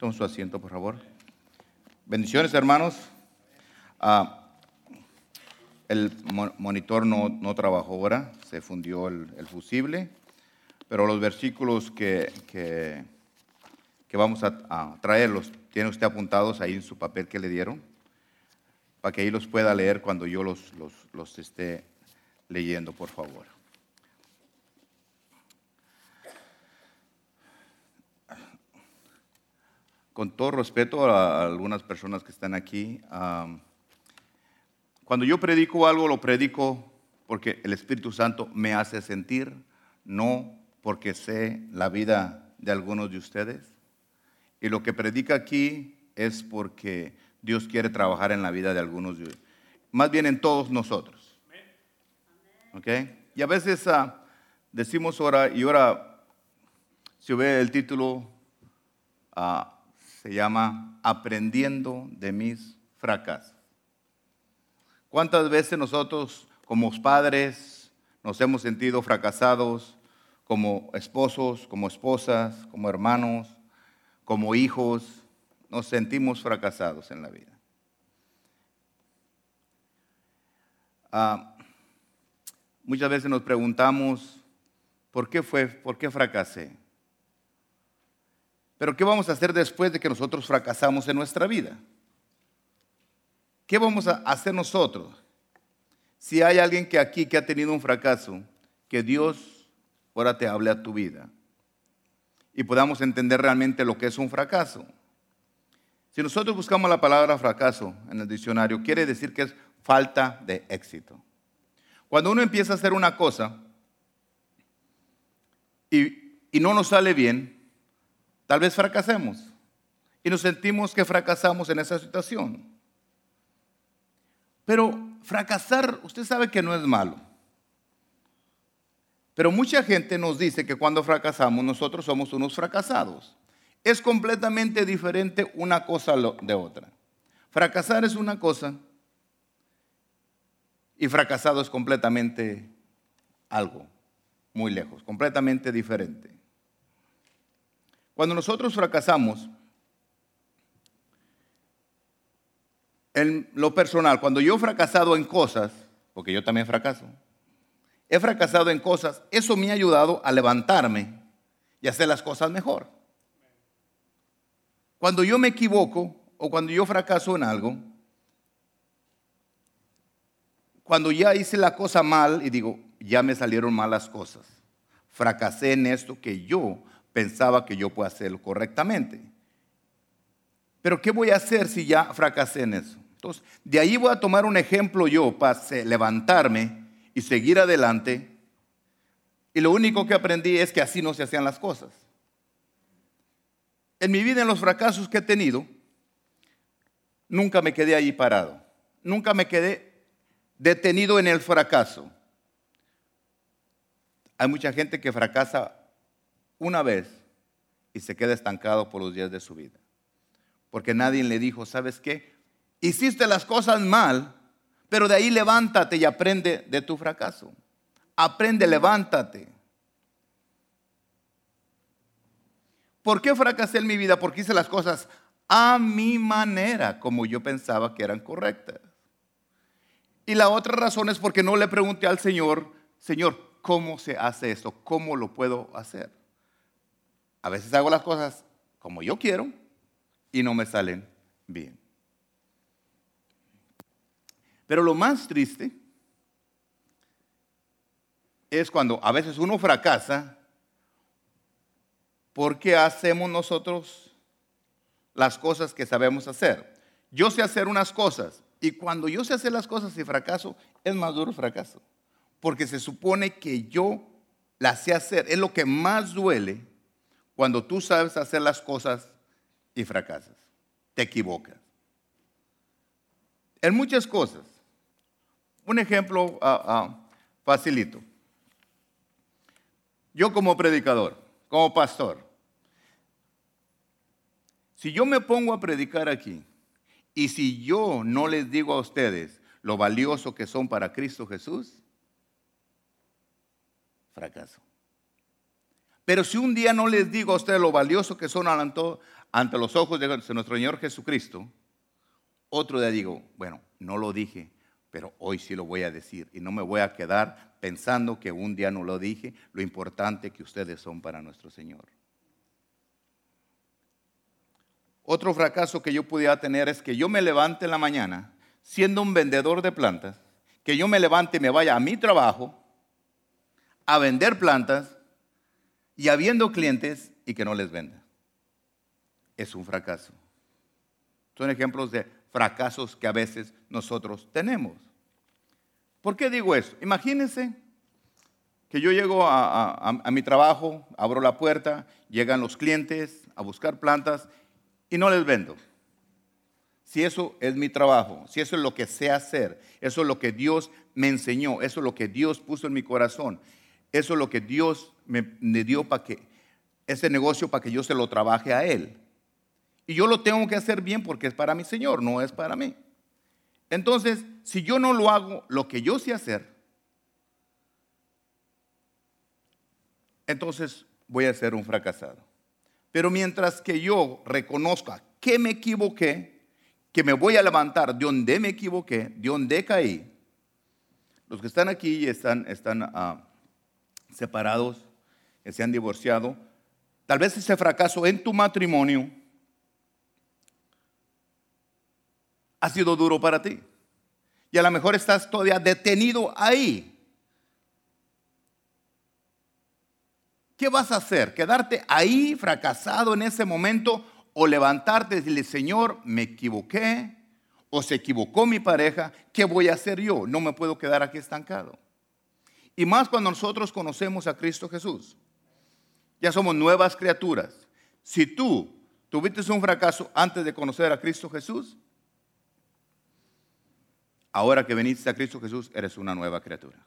Toma su asiento, por favor. Bendiciones, hermanos. Ah, el monitor no, trabajó ahora, se fundió el, fusible, pero los versículos que, que, vamos a, a traerlos, tiene usted apuntados ahí en su papel que le dieron, para que ahí los pueda leer cuando yo los, los, los esté leyendo, por favor. Con todo respeto a algunas personas que están aquí, cuando yo predico algo, lo predico porque el Espíritu Santo me hace sentir, no porque sé la vida de algunos de ustedes. Y lo que predica aquí es porque Dios quiere trabajar en la vida de algunos de ustedes, más bien en todos nosotros. Y a veces ah, decimos ahora, y ahora, si ve el título, ah, se llama Aprendiendo de mis fracasos. ¿Cuántas veces nosotros como padres nos hemos sentido fracasados como esposos, como esposas, como hermanos, como hijos? Nos sentimos fracasados en la vida. Ah, Muchas veces nos preguntamos, ¿por qué fue? ¿Por qué fracasé? Pero ¿qué vamos a hacer después de que nosotros fracasamos en nuestra vida? ¿Qué vamos a hacer nosotros? Si hay alguien que aquí que ha tenido un fracaso, que Dios ahora te hable a tu vida y podamos entender realmente lo que es un fracaso. Si nosotros buscamos la palabra fracaso en el diccionario, quiere decir que es falta de éxito. Cuando uno empieza a hacer una cosa y, no nos sale bien, tal vez fracasemos y nos sentimos que fracasamos en esa situación. Pero fracasar, usted sabe que no es malo. Pero mucha gente nos dice que cuando fracasamos nosotros somos unos fracasados. Es completamente diferente una cosa de otra. Fracasar es una cosa y fracasado es completamente algo, muy lejos, completamente diferente. Cuando nosotros fracasamos, en lo personal, cuando yo he fracasado en cosas, porque yo también fracaso, he fracasado en cosas, eso me ha ayudado a levantarme y hacer las cosas mejor. Cuando yo me equivoco o cuando yo fracaso en algo, cuando ya hice la cosa mal y digo, ya me salieron malas cosas. Fracasé en esto que yo pensaba que yo puedo hacerlo correctamente. Pero ¿qué voy a hacer si ya fracasé en eso? Entonces, de ahí voy a tomar un ejemplo yo para levantarme y seguir adelante. Y lo único que aprendí es que así no se hacían las cosas. En mi vida, en los fracasos que he tenido, nunca me quedé ahí parado. Nunca me quedé detenido en el fracaso. Hay mucha gente que fracasa una vez y se queda estancado por los días de su vida. Porque nadie le dijo, ¿sabes qué? Hiciste las cosas mal, pero de ahí levántate y aprende de tu fracaso. Aprende, levántate. ¿Por qué fracasé en mi vida? Porque hice las cosas a mi manera, como yo pensaba que eran correctas. Y la otra razón es porque no le pregunté al Señor, Señor, ¿cómo se hace esto? ¿Cómo lo puedo hacer? A veces hago las cosas como yo quiero y no me salen bien. Pero lo más triste es cuando a veces uno fracasa porque hacemos nosotros las cosas que sabemos hacer. Yo sé hacer unas cosas, y cuando yo sé hacer las cosas y fracaso, es más duro fracaso. Porque se supone que yo las sé hacer. Es lo que más duele cuando tú sabes hacer las cosas y fracasas. Te equivocas. En muchas cosas. Un ejemplo ah, facilito. Yo como predicador, como pastor, si yo me pongo a predicar aquí y si yo no les digo a ustedes lo valioso que son para Cristo Jesús, fracaso. Pero si un día no les digo a ustedes lo valioso que son ante los ojos de nuestro Señor Jesucristo, otro día digo, bueno, no lo dije, pero hoy sí lo voy a decir y no me voy a quedar pensando que un día no lo dije, lo importante que ustedes son para nuestro Señor. Otro fracaso que yo pudiera tener es que yo me levante en la mañana siendo un vendedor de plantas, que yo me levante y me vaya a mi trabajo a vender plantas y habiendo clientes y que no les venda. Es un fracaso. Son ejemplos de fracasos que a veces nosotros tenemos. ¿Por qué digo eso? Imagínense que yo llego a, mi trabajo, abro la puerta, llegan los clientes a buscar plantas y no les vendo. Si eso es mi trabajo, si eso es lo que sé hacer, eso es lo que Dios me enseñó, eso es lo que Dios puso en mi corazón, eso es lo que Dios me, dio para que, ese negocio para que yo se lo trabaje a Él. Y yo lo tengo que hacer bien porque es para mi Señor, no es para mí. Entonces, si yo no lo hago lo que yo sé hacer, entonces voy a ser un fracasado. Pero mientras que yo reconozca que me equivoqué, que me voy a levantar de donde me equivoqué, de donde caí, los que están aquí están, están ah, separados, que se han divorciado, tal vez ese fracaso en tu matrimonio ha sido duro para ti. Y a lo mejor estás todavía detenido ahí. ¿Qué vas a hacer? ¿Quedarte ahí fracasado en ese momento o levantarte y decirle, Señor, me equivoqué o se equivocó mi pareja? ¿Qué voy a hacer yo? No me puedo quedar aquí estancado. Y más cuando nosotros conocemos a Cristo Jesús. Ya somos nuevas criaturas. Si tú tuviste un fracaso antes de conocer a Cristo Jesús, ahora que veniste a Cristo Jesús, eres una nueva criatura.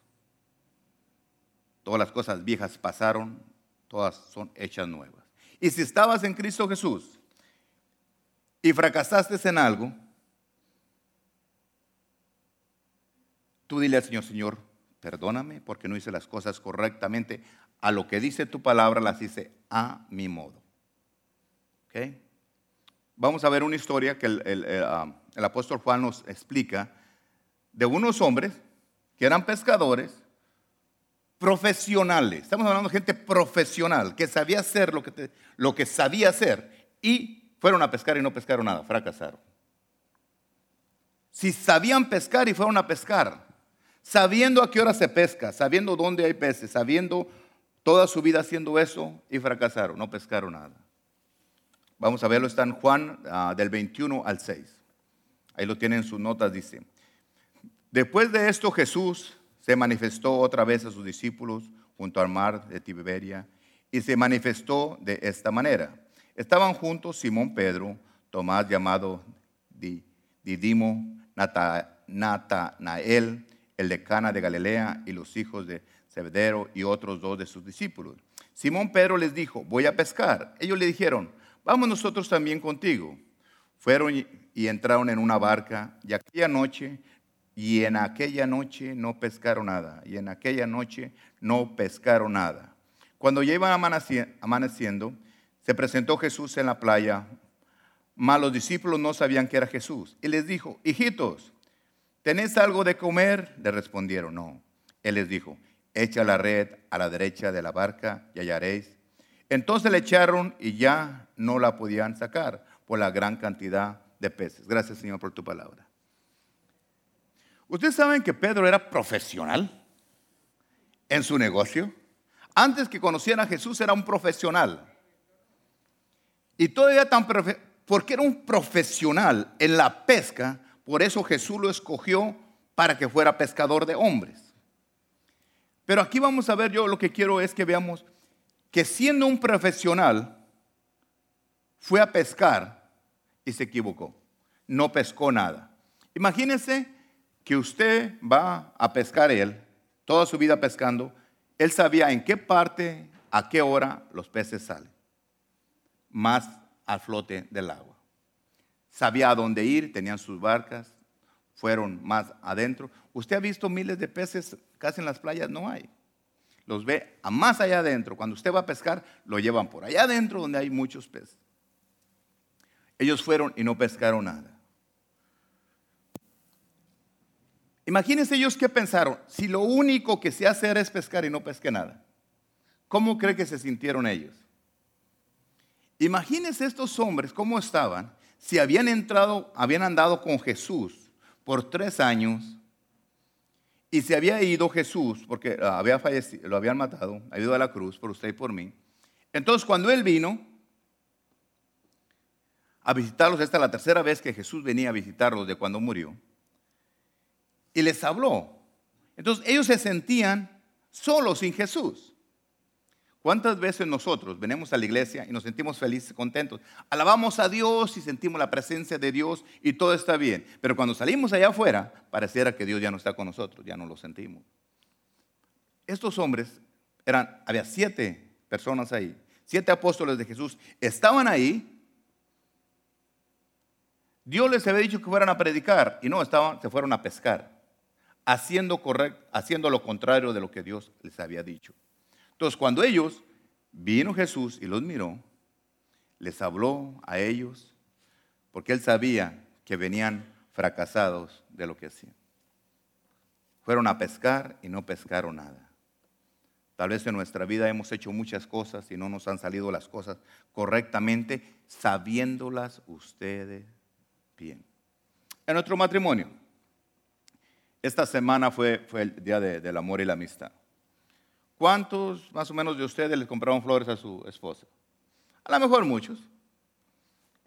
Todas las cosas viejas pasaron, todas son hechas nuevas. Y si estabas en Cristo Jesús y fracasaste en algo, tú dile al Señor, Señor, perdóname porque no hice las cosas correctamente. A lo que dice tu palabra las hice a mi modo. Vamos a ver una historia que el ah, apóstol Juan nos explica de unos hombres que eran pescadores profesionales. Estamos hablando de gente profesional que sabía hacer lo que, lo que sabía hacer y fueron a pescar y no pescaron nada, fracasaron. Si sabían pescar y fueron a pescar, sabiendo a qué hora se pesca, sabiendo dónde hay peces, sabiendo toda su vida haciendo eso y fracasaron, no pescaron nada. Vamos a verlo, está en Juan ah, del 21 al 6. Ahí lo tienen en sus notas, dice. Después de esto Jesús se manifestó otra vez a sus discípulos junto al mar de Tiberia y se manifestó de esta manera. Estaban juntos Simón Pedro, Tomás llamado Didimo, Natanael, el de Cana de Galilea y los hijos de Zebedeo y otros dos de sus discípulos. Simón Pedro les dijo, voy a pescar. Ellos le dijeron, vamos nosotros también contigo. Fueron y entraron en una barca y aquella noche y en aquella noche no pescaron nada. Y en aquella noche no pescaron nada. Cuando ya iban amaneciendo, se presentó Jesús en la playa. Mas los discípulos no sabían que era Jesús. Y les dijo, hijitos, ¿tenéis algo de comer? Le respondieron, no. Él les dijo, echa la red a la derecha de la barca y hallaréis. Entonces le echaron y ya no la podían sacar por la gran cantidad de peces. Gracias Señor por tu palabra. Ustedes saben que Pedro era profesional en su negocio. Antes que conociera a Jesús era un profesional. Y todavía tan porque era un profesional en la pesca, por eso Jesús lo escogió para que fuera pescador de hombres. Pero aquí vamos a ver, yo lo que quiero es que veamos que siendo un profesional, fue a pescar y se equivocó. No pescó nada. Imagínense que usted va a pescar él, toda su vida pescando, él sabía en qué parte, a qué hora los peces salen, más al flote del agua. Sabía a dónde ir, tenían sus barcas, fueron más adentro. Usted ha visto miles de peces casi en las playas, no hay. Los ve a más allá adentro. Cuando usted va a pescar, lo llevan por allá adentro donde hay muchos peces. Ellos fueron y no pescaron nada. Imagínense ellos qué pensaron. Si lo único que se hace es pescar y no pesque nada, ¿cómo cree que se sintieron ellos? Imagínense estos hombres cómo estaban si habían entrado, habían andado con Jesús por tres años y se había ido Jesús, porque había fallecido, lo habían matado, ha ido a la cruz por usted y por mí. Entonces cuando él vino a visitarlos, esta es la tercera vez que Jesús venía a visitarlos de cuando murió y les habló. Entonces ellos se sentían solos sin Jesús. ¿Cuántas veces nosotros venimos a la iglesia y nos sentimos felices, contentos? Alabamos a Dios y sentimos la presencia de Dios y todo está bien. Pero cuando salimos allá afuera, pareciera que Dios ya no está con nosotros, ya no lo sentimos. Estos hombres eran, había siete personas ahí, siete apóstoles de Jesús, estaban ahí. Dios les había dicho que fueran a predicar y no, estaban, se fueron a pescar haciendo, haciendo lo contrario de lo que Dios les había dicho. Entonces, cuando ellos, vino Jesús y los miró, les habló a ellos, porque él sabía que venían fracasados de lo que hacían. Fueron a pescar y no pescaron nada. Tal vez en nuestra vida hemos hecho muchas cosas y no nos han salido las cosas correctamente, sabiéndolas ustedes bien. En nuestro matrimonio, esta semana fue, fue el día del amor y la amistad. ¿Cuántos más o menos de ustedes les compraron flores a su esposa? A lo mejor muchos,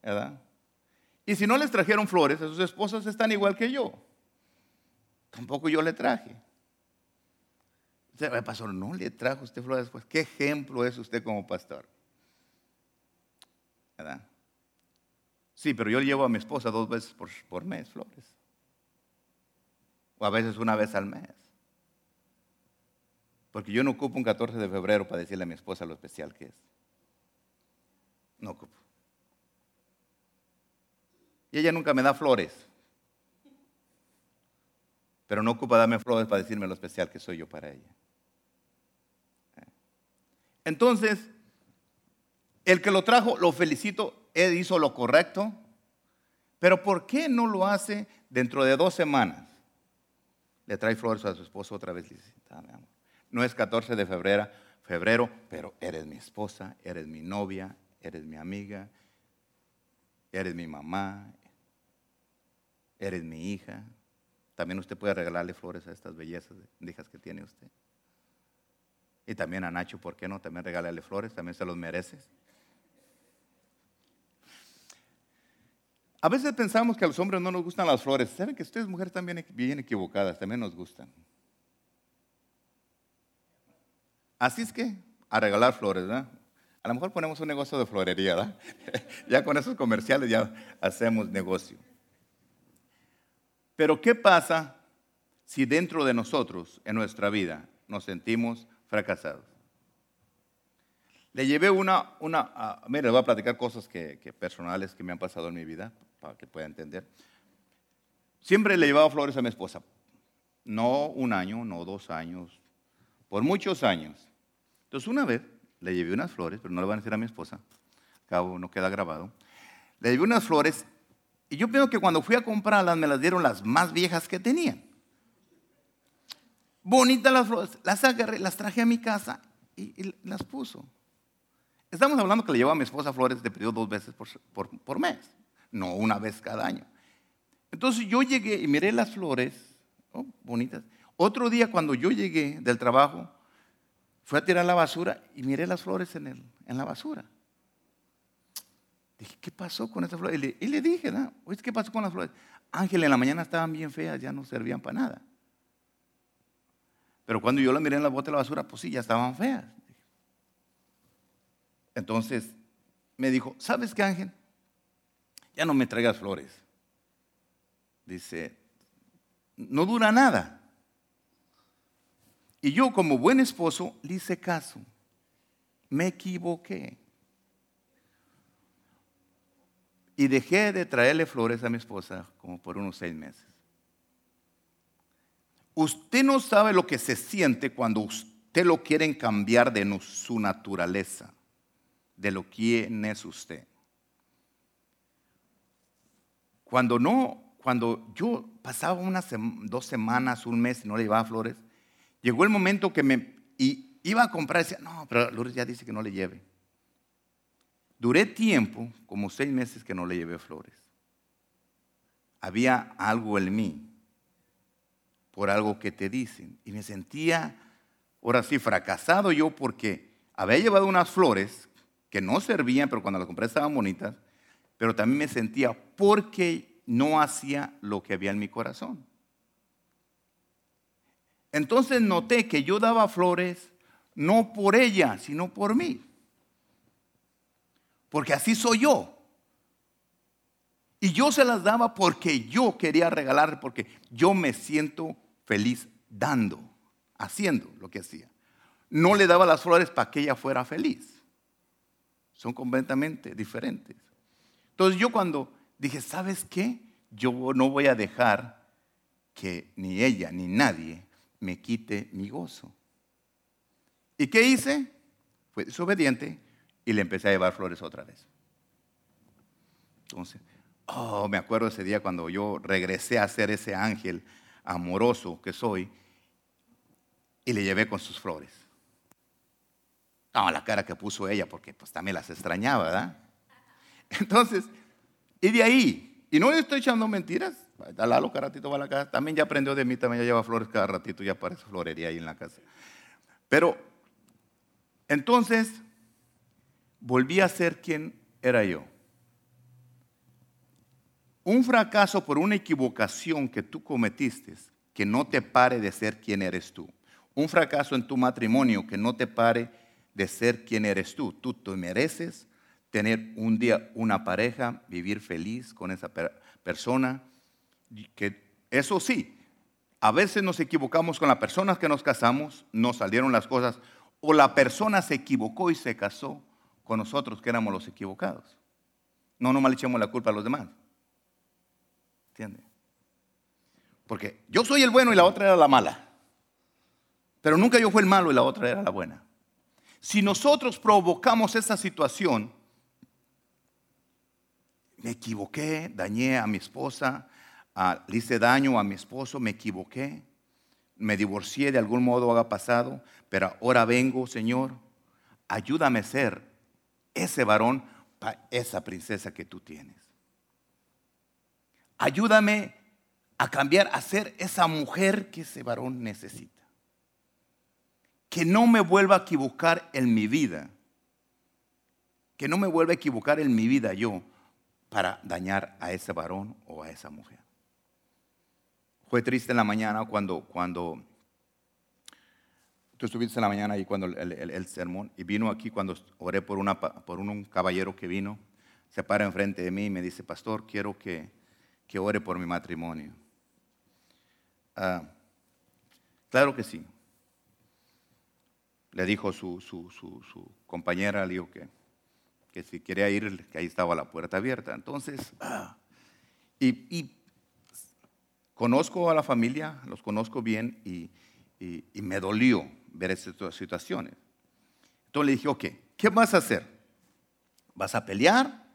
¿verdad? Y si no les trajeron flores, a sus esposas están igual que yo. Tampoco yo le traje. pastor, no le trajo usted flores. Pues, ¿qué ejemplo es usted como pastor? ¿Verdad? Sí, pero yo llevo a mi esposa dos veces por mes flores o a veces una vez al mes. Porque yo no ocupo un 14 de febrero para decirle a mi esposa lo especial que es. No ocupo. Y ella nunca me da flores. Pero no ocupa darme flores para decirme lo especial que soy yo para ella. Entonces, el que lo trajo, lo felicito, él hizo lo correcto. Pero ¿por qué no lo hace dentro de dos semanas? le trae flores a su esposo otra vez. dice, no es 14 de febrero, febrero, pero eres mi esposa, eres mi novia, eres mi amiga, eres mi mamá, eres mi hija. También usted puede regalarle flores a estas bellezas de hijas que tiene usted. Y también a Nacho, ¿por qué no? También regálale flores, también se los mereces. A veces pensamos que a los hombres no nos gustan las flores. ¿Saben que ustedes mujeres también bien equivocadas? También nos gustan. Así es que a regalar flores, ¿verdad? A lo mejor ponemos un negocio de florería, ¿verdad? ya con esos comerciales ya hacemos negocio. Pero ¿qué pasa si dentro de nosotros, en nuestra vida, nos sentimos fracasados? Le llevé una, una mire, les voy a platicar cosas que, personales que me han pasado en mi vida para que pueda entender. Siempre le llevaba flores a mi esposa. No un año, no dos años, por muchos años. Entonces una vez le llevé unas flores, pero no le van a decir a mi esposa, cabo no queda grabado. Le llevé unas flores y yo pienso que cuando fui a comprarlas me las dieron las más viejas que tenían. Bonitas las flores, las agarré, las traje a mi casa y, las puso. Estamos hablando que le llevo a mi esposa flores de periodo dos veces por, por mes no una vez cada año. Entonces yo llegué y miré las flores, oh, bonitas. Otro día cuando yo llegué del trabajo, fui a tirar la basura y miré las flores en, el, en la basura. Dije, ¿qué pasó con esas flores? Y le, dije, ¿no? ¿qué pasó con las flores? Ángel, en la mañana estaban bien feas, ya no servían para nada. Pero cuando yo las miré en la bota de la basura, pues sí, ya estaban feas. Entonces me dijo, ¿sabes qué, Ángel? ya no me traigas flores. Dice, no dura nada. Y yo como buen esposo le hice caso. Me equivoqué. Y dejé de traerle flores a mi esposa como por unos seis meses. Usted no sabe lo que se siente cuando usted lo quieren cambiar de su naturaleza, de lo quién es usted. cuando no, cuando yo pasaba unas dos semanas, un mes y no le llevaba flores, llegó el momento que me iba a comprar decía, no, pero Lourdes ya dice que no le lleve. Duré tiempo, como seis meses que no le llevé flores. Había algo en mí, por algo que te dicen. Y me sentía, ahora sí, fracasado yo porque había llevado unas flores que no servían, pero cuando las compré estaban bonitas, pero también me sentía porque no hacía lo que había en mi corazón. Entonces noté que yo daba flores no por ella, sino por mí. Porque así soy yo. Y yo se las daba porque yo quería regalar, porque yo me siento feliz dando, haciendo lo que hacía. No le daba las flores para que ella fuera feliz. Son completamente diferentes. Entonces yo cuando dije, ¿sabes qué? Yo no voy a dejar que ni ella ni nadie me quite mi gozo. ¿Y qué hice? Fui desobediente y le empecé a llevar flores otra vez. Entonces, oh, me acuerdo ese día cuando yo regresé a ser ese ángel amoroso que soy y le llevé con sus flores. No, la cara que puso ella, porque pues también las extrañaba, ¿verdad? Entonces, y de ahí, y no le estoy echando mentiras, Lalo cada ratito va a la casa, también ya aprendió de mí, también ya lleva flores cada ratito, ya aparece florería ahí en la casa. Pero, entonces, volví a ser quien era yo. Un fracaso por una equivocación que tú cometiste, que no te pare de ser quien eres tú. Un fracaso en tu matrimonio que no te pare de ser quien eres tú. Tú te mereces tener un día una pareja, vivir feliz con esa persona. Que eso sí, a veces nos equivocamos con las personas que nos casamos, no salieron las cosas, o la persona se equivocó y se casó con nosotros que éramos los equivocados. No, no mal echemos la culpa a los demás. ¿Entiende? Porque yo soy el bueno y la otra era la mala. Pero nunca yo fui el malo y la otra era la buena. Si nosotros provocamos esa situación, me equivoqué, dañé a mi esposa, hice daño a mi esposo, me equivoqué, me divorcié de algún modo, haga pasado, pero ahora vengo, Señor, ayúdame a ser ese varón para esa princesa que tú tienes. Ayúdame a cambiar, a ser esa mujer que ese varón necesita. Que no me vuelva a equivocar en mi vida. Que no me vuelva a equivocar en mi vida yo para dañar a ese varón o a esa mujer. Fue triste en la mañana cuando, cuando Tú estuviste en la mañana ahí cuando el, sermón y vino aquí cuando oré por, una, por un, caballero que vino, se para enfrente de mí y me dice, pastor, quiero que, que ore por mi matrimonio. Ah, claro que sí. Le dijo su, su, su, compañera, le dijo que, que, si quería ir, que ahí estaba la puerta abierta. Entonces, ah, y conozco a la familia, los conozco bien y, me dolió ver estas situaciones. Entonces le dije, ok, ¿qué vas a hacer? ¿Vas a pelear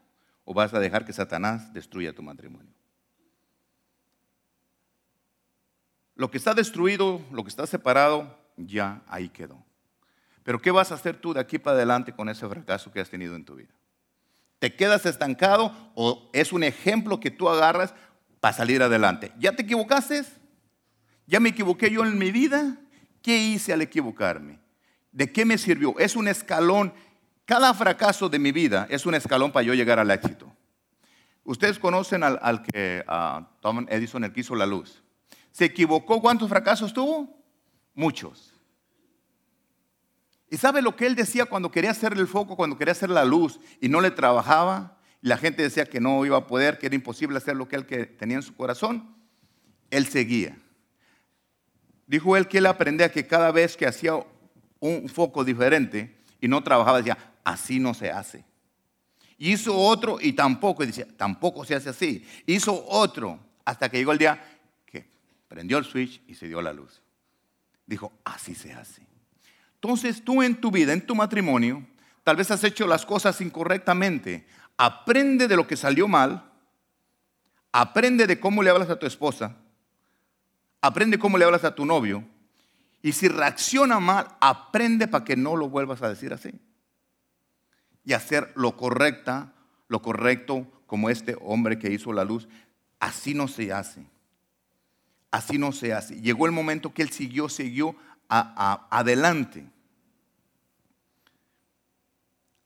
o vas a dejar que Satanás destruya tu matrimonio? Lo que está destruido, lo que está separado, ya ahí quedó. Pero ¿qué vas a hacer tú de aquí para adelante con ese fracaso que has tenido en tu vida? ¿Te quedas estancado o es un ejemplo que tú agarras para salir adelante? ¿Ya te equivocaste? ¿Ya me equivoqué yo en mi vida? ¿Qué hice al equivocarme? ¿De qué me sirvió? Es un escalón. Cada fracaso de mi vida es un escalón para yo llegar al éxito. Ustedes conocen al, que Thomas Edison, el la luz. ¿Se equivocó? ¿Cuántos fracasos tuvo? Muchos. ¿Y sabe lo que él decía cuando quería hacer el foco, cuando quería hacer la luz y no le trabajaba? La gente decía que no iba a poder, que era imposible hacer lo que él tenía en su corazón. Él seguía. Dijo él que él aprendía que cada vez que hacía un foco diferente y no trabajaba, decía, así no se hace. Hizo otro y tampoco, y decía, tampoco se hace así. Hizo otro hasta que llegó el día que prendió el switch y se dio la luz. Dijo, así se hace. Entonces tú en tu vida, en tu matrimonio, tal vez has hecho las cosas incorrectamente. Aprende de lo que salió mal, aprende de cómo le hablas a tu esposa, aprende cómo le hablas a tu novio, y si reacciona mal, aprende para que no lo vuelvas a decir así. Y hacer lo correcta, lo correcto, como este hombre que hizo la luz. Así no se hace. Así no se hace. Llegó el momento que él siguió, siguió adelante.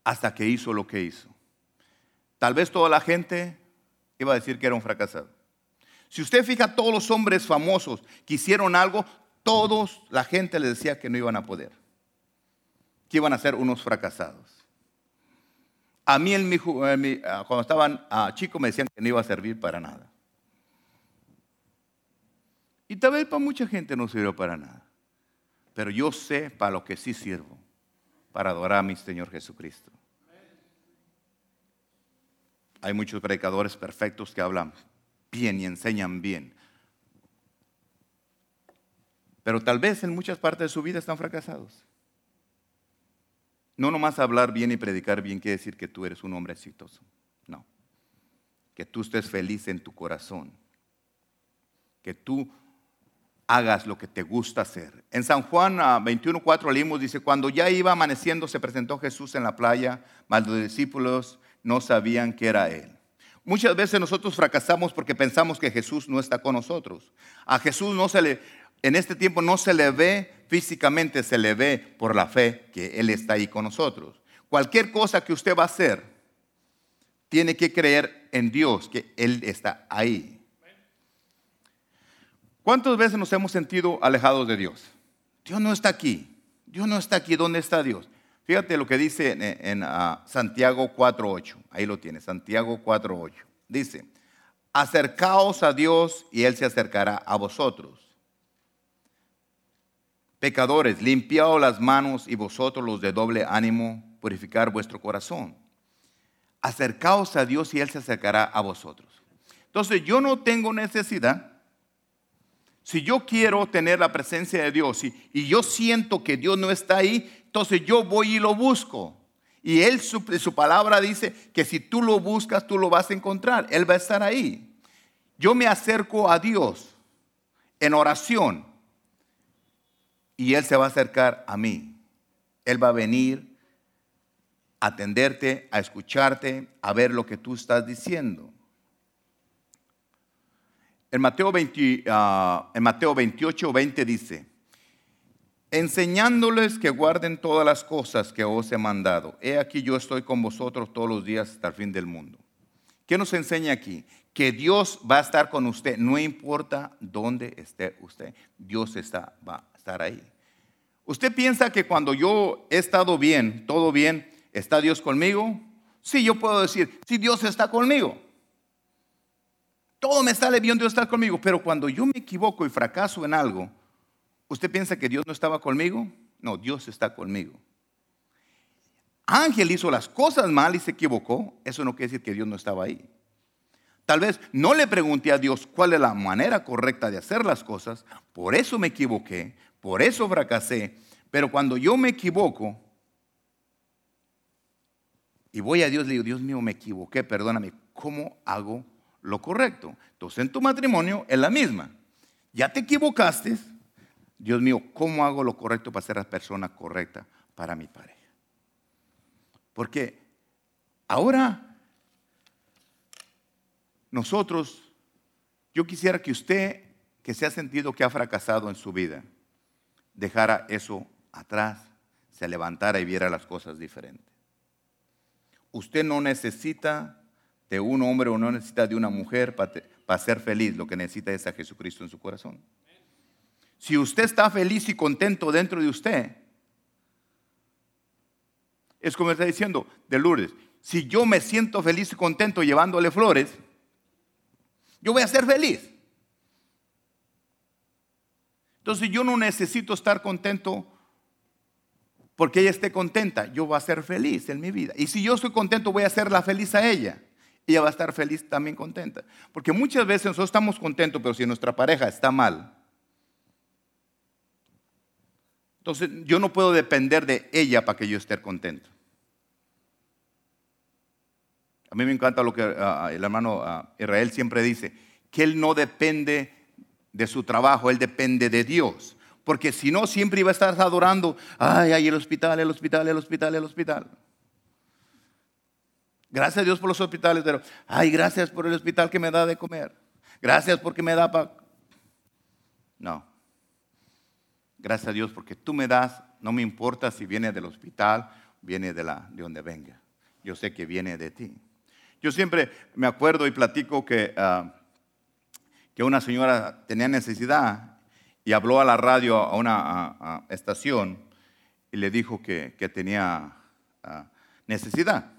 Hasta que hizo lo que hizo. Tal vez toda la gente iba a decir que era un fracasado. Si usted fija, todos los hombres famosos que hicieron algo, todos la gente les decía que no iban a poder, que iban a ser unos fracasados. A mí, en mi, ah, cuando estaban ah, chicos, me decían que no iba a servir para nada. Y tal vez para mucha gente no sirvió para nada. Pero yo sé para lo que sí sirvo, para adorar a mi Señor Jesucristo. Hay muchos predicadores perfectos que hablan bien y enseñan bien. Pero tal vez en muchas partes de su vida están fracasados. No nomás hablar bien y predicar bien quiere decir que tú eres un hombre exitoso. No. Que tú estés feliz en tu corazón. Que tú hagas lo que te gusta hacer. En San Juan 21.4 leímos, dice, cuando ya iba amaneciendo se presentó Jesús en la playa, mas los discípulos no sabían que era Él. Muchas veces nosotros fracasamos porque pensamos que Jesús no está con nosotros. A Jesús no se le, en este tiempo no se le ve físicamente, se le ve por la fe que Él está ahí con nosotros. Cualquier cosa que usted va a hacer, tiene que creer en Dios, que Él está ahí. ¿Cuántas veces nos hemos sentido alejados de Dios? Dios no está aquí. Dios no está aquí. ¿Dónde está Dios? Fíjate lo que dice en, ah, Santiago 4.8. Ahí lo tiene, Santiago 4.8. Dice, acercaos a Dios y Él se acercará a vosotros. Pecadores, limpiaos las manos y vosotros los de doble ánimo, purificar vuestro corazón. Acercaos a Dios y Él se acercará a vosotros. Entonces yo no tengo necesidad si yo quiero tener la presencia de Dios y, yo siento que Dios no está ahí, entonces yo voy y lo busco. Y Él, su, su palabra dice que si tú lo buscas, tú lo vas a encontrar. Él va a estar ahí. Yo me acerco a Dios en oración y Él se va a acercar a mí. Él va a venir a atenderte, a escucharte, a ver lo que tú estás diciendo. En Mateo, 20, ah, en Mateo 28, 20 dice, enseñándoles que guarden todas las cosas que os he mandado. He aquí yo estoy con vosotros todos los días hasta el fin del mundo. ¿Qué nos enseña aquí? Que Dios va a estar con usted, no importa dónde esté usted, Dios está, va a estar ahí. ¿Usted piensa que cuando yo he estado bien, todo bien, está Dios conmigo? Sí, yo puedo decir, sí, Dios está conmigo todo me sale bien, Dios está conmigo. Pero cuando yo me equivoco y fracaso en algo, ¿usted piensa que Dios no estaba conmigo? No, Dios está conmigo. Ángel hizo las cosas mal y se equivocó. Eso no quiere decir que Dios no estaba ahí. Tal vez no le pregunté a Dios cuál es la manera correcta de hacer las cosas. Por eso me equivoqué, por eso fracasé. Pero cuando yo me equivoco y voy a Dios, le digo, Dios mío, me equivoqué, perdóname, ¿cómo hago lo correcto. Entonces en tu matrimonio es la misma. Ya te equivocaste. Dios mío, ¿cómo hago lo correcto para ser la persona correcta para mi pareja? Porque ahora nosotros, yo quisiera que usted, que se ha sentido que ha fracasado en su vida, dejara eso atrás, se levantara y viera las cosas diferentes. Usted no necesita de un hombre o no necesita de una mujer para, ser feliz. Lo que necesita es a Jesucristo en su corazón. Si usted está feliz y contento dentro de usted, es como está diciendo de Lourdes, si yo me siento feliz y contento llevándole flores, yo voy a ser feliz. Entonces yo no necesito estar contento porque ella esté contenta, yo voy a ser feliz en mi vida. Y si yo estoy contento, voy a hacerla feliz a ella ella va a estar feliz, también contenta. Porque muchas veces nosotros estamos contentos, pero si nuestra pareja está mal, entonces yo no puedo depender de ella para que yo esté contento. A mí me encanta lo que ah, ah, el hermano ah, Israel siempre dice, que él no depende de su trabajo, él depende de Dios. Porque si no, siempre iba a estar adorando, ay, ay, el hospital, el hospital, el hospital, el hospital. Gracias a Dios por los hospitales, pero, ay, gracias por el hospital que me da de comer. Gracias porque me da para... No. Gracias a Dios porque tú me das, no me importa si viene del hospital, viene de, la, de donde venga. Yo sé que viene de ti. Yo siempre me acuerdo y platico que, ah, que una señora tenía necesidad y habló a la radio, a una estación, y le dijo que, tenía ah, necesidad.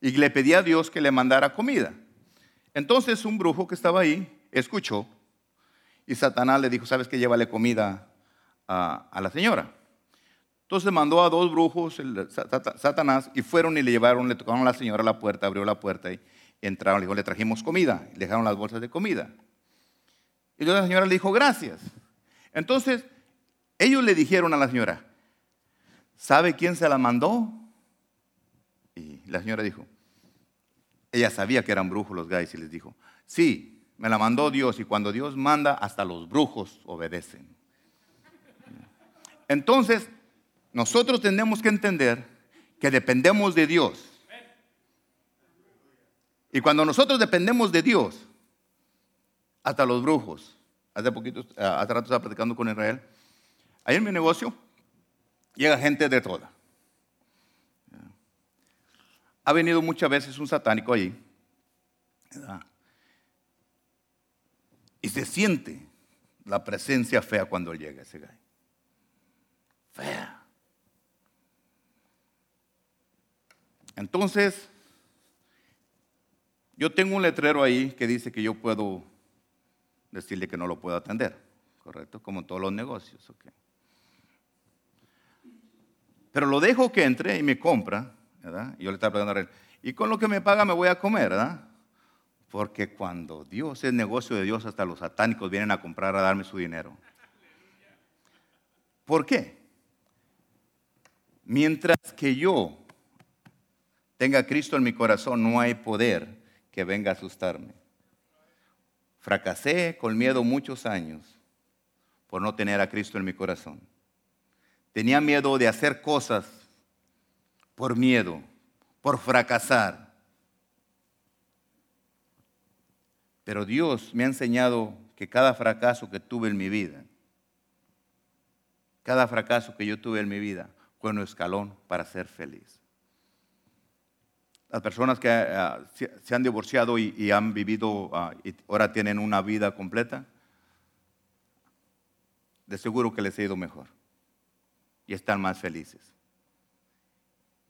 Y le pedía a Dios que le mandara comida. Entonces un brujo que estaba ahí escuchó y Satanás le dijo, ¿sabes qué? Llévale comida a, a la señora. Entonces mandó a dos brujos, Satanás, y fueron y le llevaron, le tocaron a la señora la puerta, abrió la puerta y entraron, le dijo, le trajimos comida, le dejaron las bolsas de comida. Y la señora le dijo, gracias. Entonces, ellos le dijeron a la señora, ¿sabe quién se la mandó? Y la señora dijo, ella sabía que eran brujos los gays y les dijo, sí, me la mandó Dios y cuando Dios manda, hasta los brujos obedecen. Entonces, nosotros tenemos que entender que dependemos de Dios. Y cuando nosotros dependemos de Dios, hasta los brujos, hace poquito, hace rato estaba platicando con Israel, ahí en mi negocio llega gente de toda. Ha venido muchas veces un satánico ahí. Y se siente la presencia fea cuando llega ese gay. Entonces, yo tengo un letrero ahí que dice que yo puedo decirle que no lo puedo atender, ¿correcto? Como en todos los negocios. Pero lo dejo que entre y me compra, ¿verdad? Y yo le estaba preguntando a él, y con lo que me paga me voy a comer, ¿verdad? Porque cuando Dios es negocio de Dios, hasta los satánicos vienen a comprar a darme su dinero. ¿Por qué? Mientras que yo tenga Cristo en mi corazón, no hay poder que venga a asustarme. Fracasé con miedo muchos años por no tener a Cristo en mi corazón. Tenía miedo de hacer cosas por miedo, por fracasar. Pero Dios me ha enseñado que cada fracaso que tuve en mi vida, cada fracaso que yo tuve en mi vida, un escalón para ser feliz las personas que ah, se han divorciado y, han vivido ah, y ahora tienen una vida completa, de seguro que les ha ido mejor y están más felices.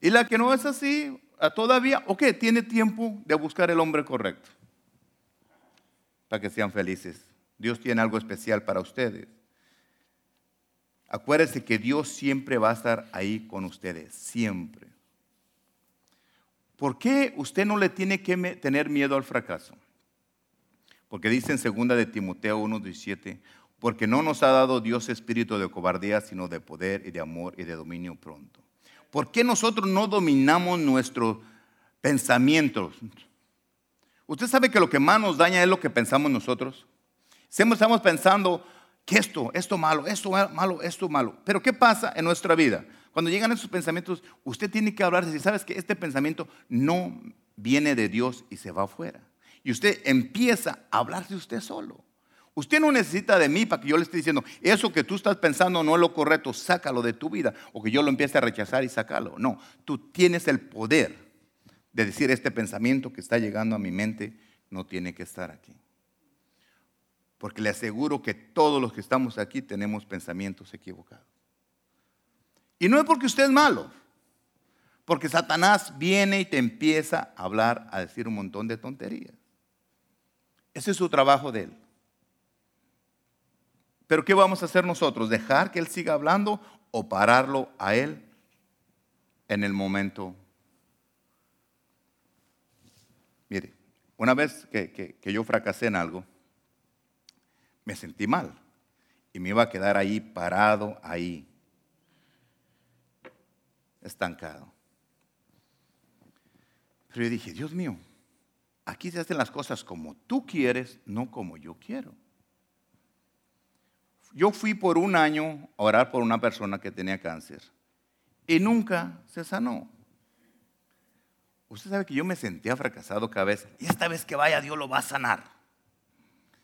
Y la que no es así, ah, todavía, ok, tiene tiempo de buscar el hombre correcto para que sean felices. Dios tiene algo especial para ustedes. Acuérdense que Dios siempre va a estar ahí con ustedes, siempre. ¿Por qué usted no le tiene que tener miedo al fracaso? Porque dice en 2 de Timoteo 1:17, porque no nos ha dado Dios espíritu de cobardía, sino de poder y de amor y de dominio pronto. ¿Por qué nosotros no dominamos nuestros pensamientos? Usted sabe que lo que más nos daña es lo que pensamos nosotros. Siempre estamos pensando que esto, esto malo, esto malo, esto malo. Pero ¿qué pasa en nuestra vida? Cuando llegan esos pensamientos, usted tiene que hablar de sabes que este pensamiento no viene de Dios y se va afuera. Y usted empieza a hablar de usted solo. Usted no necesita de mí para que yo le esté diciendo, eso que tú estás pensando no es lo correcto, sácalo de tu vida, o que yo lo empiece a rechazar y sacarlo. No, tú tienes el poder de decir este pensamiento que está llegando a mi mente no tiene que estar aquí. Porque le aseguro que todos los que estamos aquí tenemos pensamientos equivocados. Y no es porque usted es malo, porque Satanás viene y te empieza a hablar, a decir un montón de tonterías. Ese es su trabajo de él. Pero ¿qué vamos a hacer nosotros? ¿Dejar que él siga hablando o pararlo a él en el momento? Mire, una vez que, que yo fracasé en algo, me sentí mal y me iba a quedar ahí parado, ahí estancado. Pero yo dije, Dios mío, aquí se hacen las cosas como tú quieres, no como yo quiero. Yo fui por un año a orar por una persona que tenía cáncer y nunca se sanó. Usted sabe que yo me sentía fracasado cada vez. Y esta vez que vaya Dios lo va a sanar.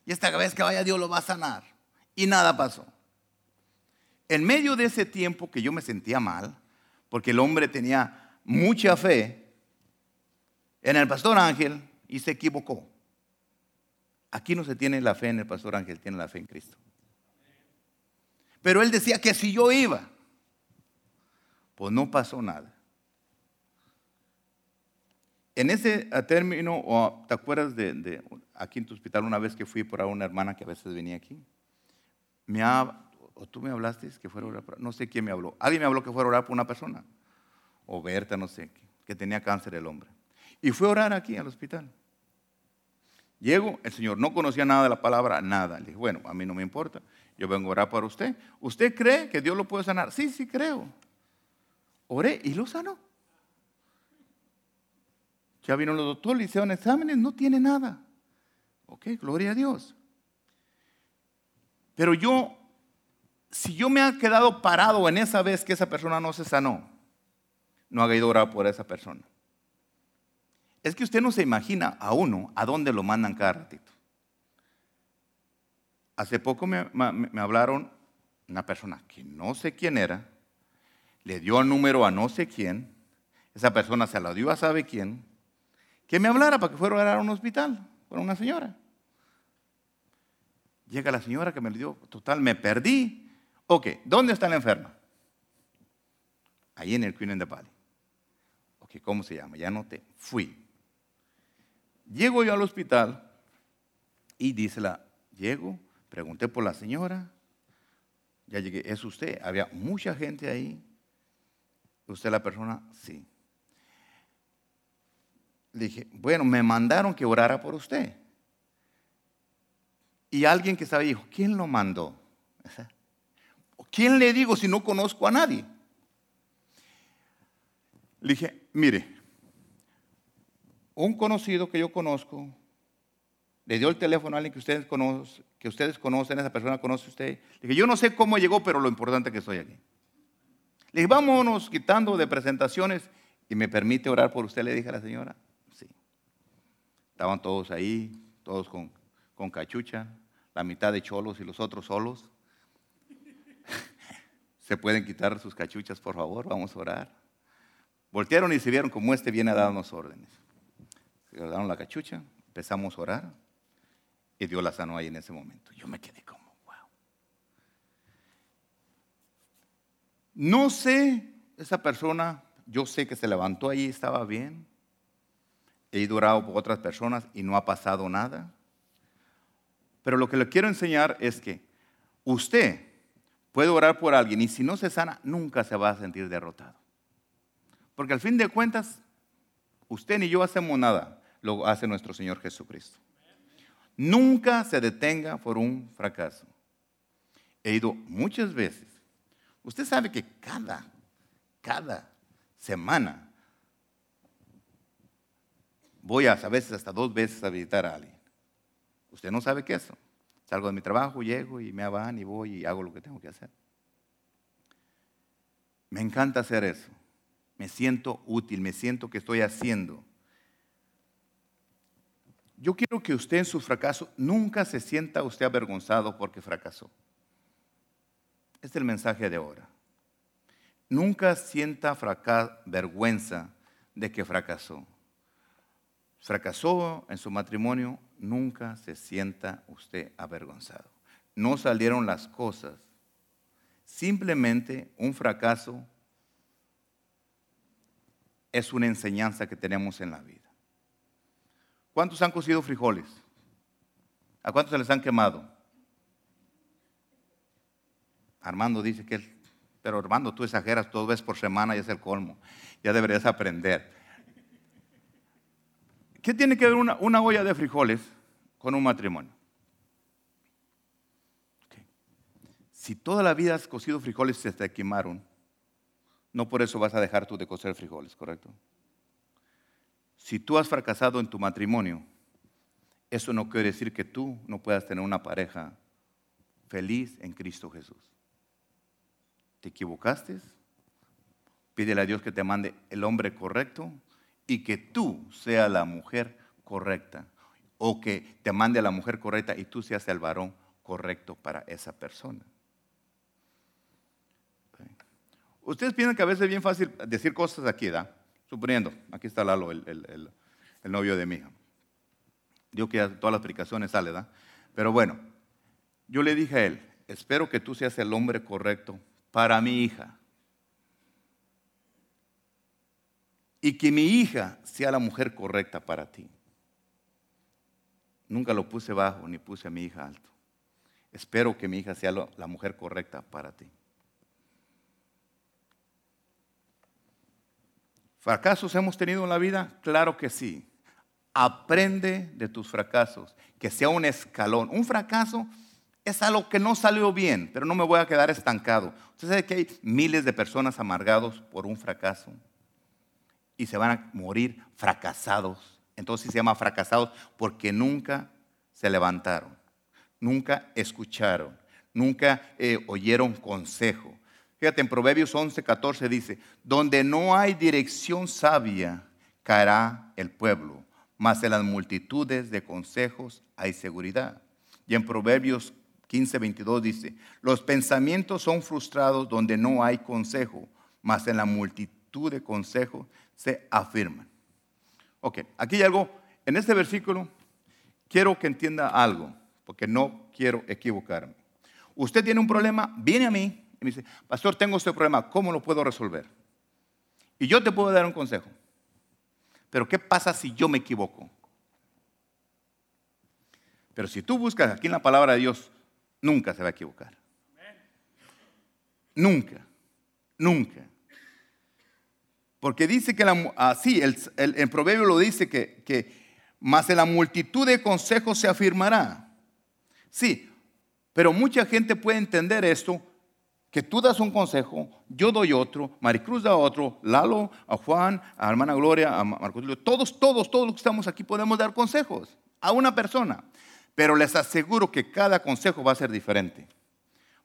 Y esta vez que vaya Dios lo va a sanar. Y nada pasó. En medio de ese tiempo que yo me sentía mal, porque el hombre tenía mucha fe en el pastor Ángel y se equivocó. Aquí no se tiene la fe en el pastor Ángel, tiene la fe en Cristo. Pero él decía que si yo iba, pues no pasó nada. En ese término, ¿te acuerdas de, aquí en tu hospital una vez que fui por a una hermana que a veces venía aquí? Me o tú me hablaste que fuera a orar no sé quién me habló. Alguien me habló que fuera a orar por una persona. O Berta, no sé, que tenía cáncer el hombre. Y fue a orar aquí al hospital. Llego, el Señor no conocía nada de la palabra, nada. Le dije, bueno, a mí no me importa, yo vengo a orar por usted. ¿Usted cree que Dios lo puede sanar? Sí, sí creo. Oré y lo sanó. Ya vino los doctores, le hicieron exámenes, no tiene nada. Ok, gloria a Dios. Pero yo, si yo me he quedado parado en esa vez que esa persona no se sanó, no haga ido a orar por esa persona. Es que usted no se imagina a uno a dónde lo mandan cada ratito. Hace poco me, hablaron una persona que no sé quién era, le dio el número a no sé quién, esa persona se lo dio a sabe quién, que me hablara para que fuera a orar a un hospital con una señora. Llega la señora que me dio, total, me perdí. Ok, ¿dónde está la enferma? Ahí en el Queen in the Valley. Ok, ¿cómo se llama? Ya noté. Fui. Llego yo al hospital y dice la, llego, pregunté por la señora, ya llegué, ¿es usted? Había mucha gente ahí. ¿Usted la persona? Sí. Le dije, bueno, me mandaron que orara por usted. Y alguien que estaba dijo, ¿quién lo mandó? ¿Quién le digo si no conozco a nadie? Le dije, mire, un conocido que yo conozco le dio el teléfono a alguien que ustedes, conocen, que ustedes conocen, esa persona conoce a usted. Le dije, yo no sé cómo llegó, pero lo importante es que estoy aquí. Le dije, vámonos quitando de presentaciones y me permite orar por usted, le dije a la señora. Estaban todos ahí, todos con, con cachucha, la mitad de cholos y los otros solos. se pueden quitar sus cachuchas, por favor, vamos a orar. Voltearon y se vieron como este viene a darnos órdenes. Se guardaron la cachucha, empezamos a orar y Dios la sanó ahí en ese momento. Yo me quedé como, wow. No sé, esa persona, yo sé que se levantó ahí, estaba bien he ido orado por otras personas y no ha pasado nada. Pero lo que le quiero enseñar es que usted puede orar por alguien y si no se sana, nunca se va a sentir derrotado. Porque al fin de cuentas, usted ni yo hacemos nada, lo hace nuestro Señor Jesucristo. Nunca se detenga por un fracaso. He ido muchas veces. Usted sabe que cada, cada semana voy a, a veces hasta dos veces a visitar a alguien. Usted no sabe qué es eso. Salgo de mi trabajo, llego y me van y voy y hago lo que tengo que hacer. Me encanta hacer eso. Me siento útil, me siento que estoy haciendo. Yo quiero que usted en su fracaso nunca se sienta usted avergonzado porque fracasó. Este es el mensaje de ahora. Nunca sienta vergüenza de que fracasó fracasó en su matrimonio, nunca se sienta usted avergonzado. No salieron las cosas. Simplemente un fracaso es una enseñanza que tenemos en la vida. ¿Cuántos han cocido frijoles? ¿A cuántos se les han quemado? Armando dice que pero Armando, tú exageras dos veces por semana y es el colmo. Ya deberías aprender. ¿Qué tiene que ver una, olla de frijoles con un matrimonio? Si toda la vida has cocido frijoles y se te quemaron, no por eso vas a dejar tú de cocer frijoles, ¿correcto? Si tú has fracasado en tu matrimonio, eso no quiere decir que tú no puedas tener una pareja feliz en Cristo Jesús. ¿Te equivocaste? Pídele a Dios que te mande el hombre correcto y que tú seas la mujer correcta. O que te mande a la mujer correcta y tú seas el varón correcto para esa persona. Ustedes piensan que a veces es bien fácil decir cosas aquí, ¿da? Suponiendo, aquí está Lalo, el, novio de mi hija. Digo que todas las explicaciones sale, ¿da? Pero bueno, yo le dije a él, espero que tú seas el hombre correcto para mi hija. Y que mi hija sea la mujer correcta para ti. Nunca lo puse bajo ni puse a mi hija alto. Espero que mi hija sea la mujer correcta para ti. ¿Fracasos hemos tenido en la vida? Claro que sí. Aprende de tus fracasos, que sea un escalón. Un fracaso es algo que no salió bien, pero no me voy a quedar estancado. Usted sabe que hay miles de personas amargados por un fracaso y se van a morir fracasados. Entonces se llama fracasados porque nunca se levantaron, nunca escucharon, nunca eh, oyeron consejo. Fíjate, en Proverbios 11, 14 dice, donde no hay dirección sabia, caerá el pueblo, mas en las multitudes de consejos hay seguridad. Y en Proverbios 15, 22 dice, los pensamientos son frustrados donde no hay consejo, mas en la multitud de consejos se afirman. Ok, aquí hay algo, en este versículo quiero que entienda algo, porque no quiero equivocarme. Usted tiene un problema, viene a mí y me dice, pastor, tengo este problema, ¿cómo lo puedo resolver? Y yo te puedo dar un consejo. Pero ¿qué pasa si yo me equivoco? Pero si tú buscas aquí en la palabra de Dios, nunca se va a equivocar. Nunca, nunca. Porque dice que así, el, el, proverbio lo dice que, que más en la multitud de consejos se afirmará. Sí, pero mucha gente puede entender esto que tú das un consejo, yo doy otro, Maricruz da otro, Lalo, a Juan, a hermana Gloria, a Marcos todos, todos, todos los que estamos aquí podemos dar consejos a una persona. Pero les aseguro que cada consejo va a ser diferente.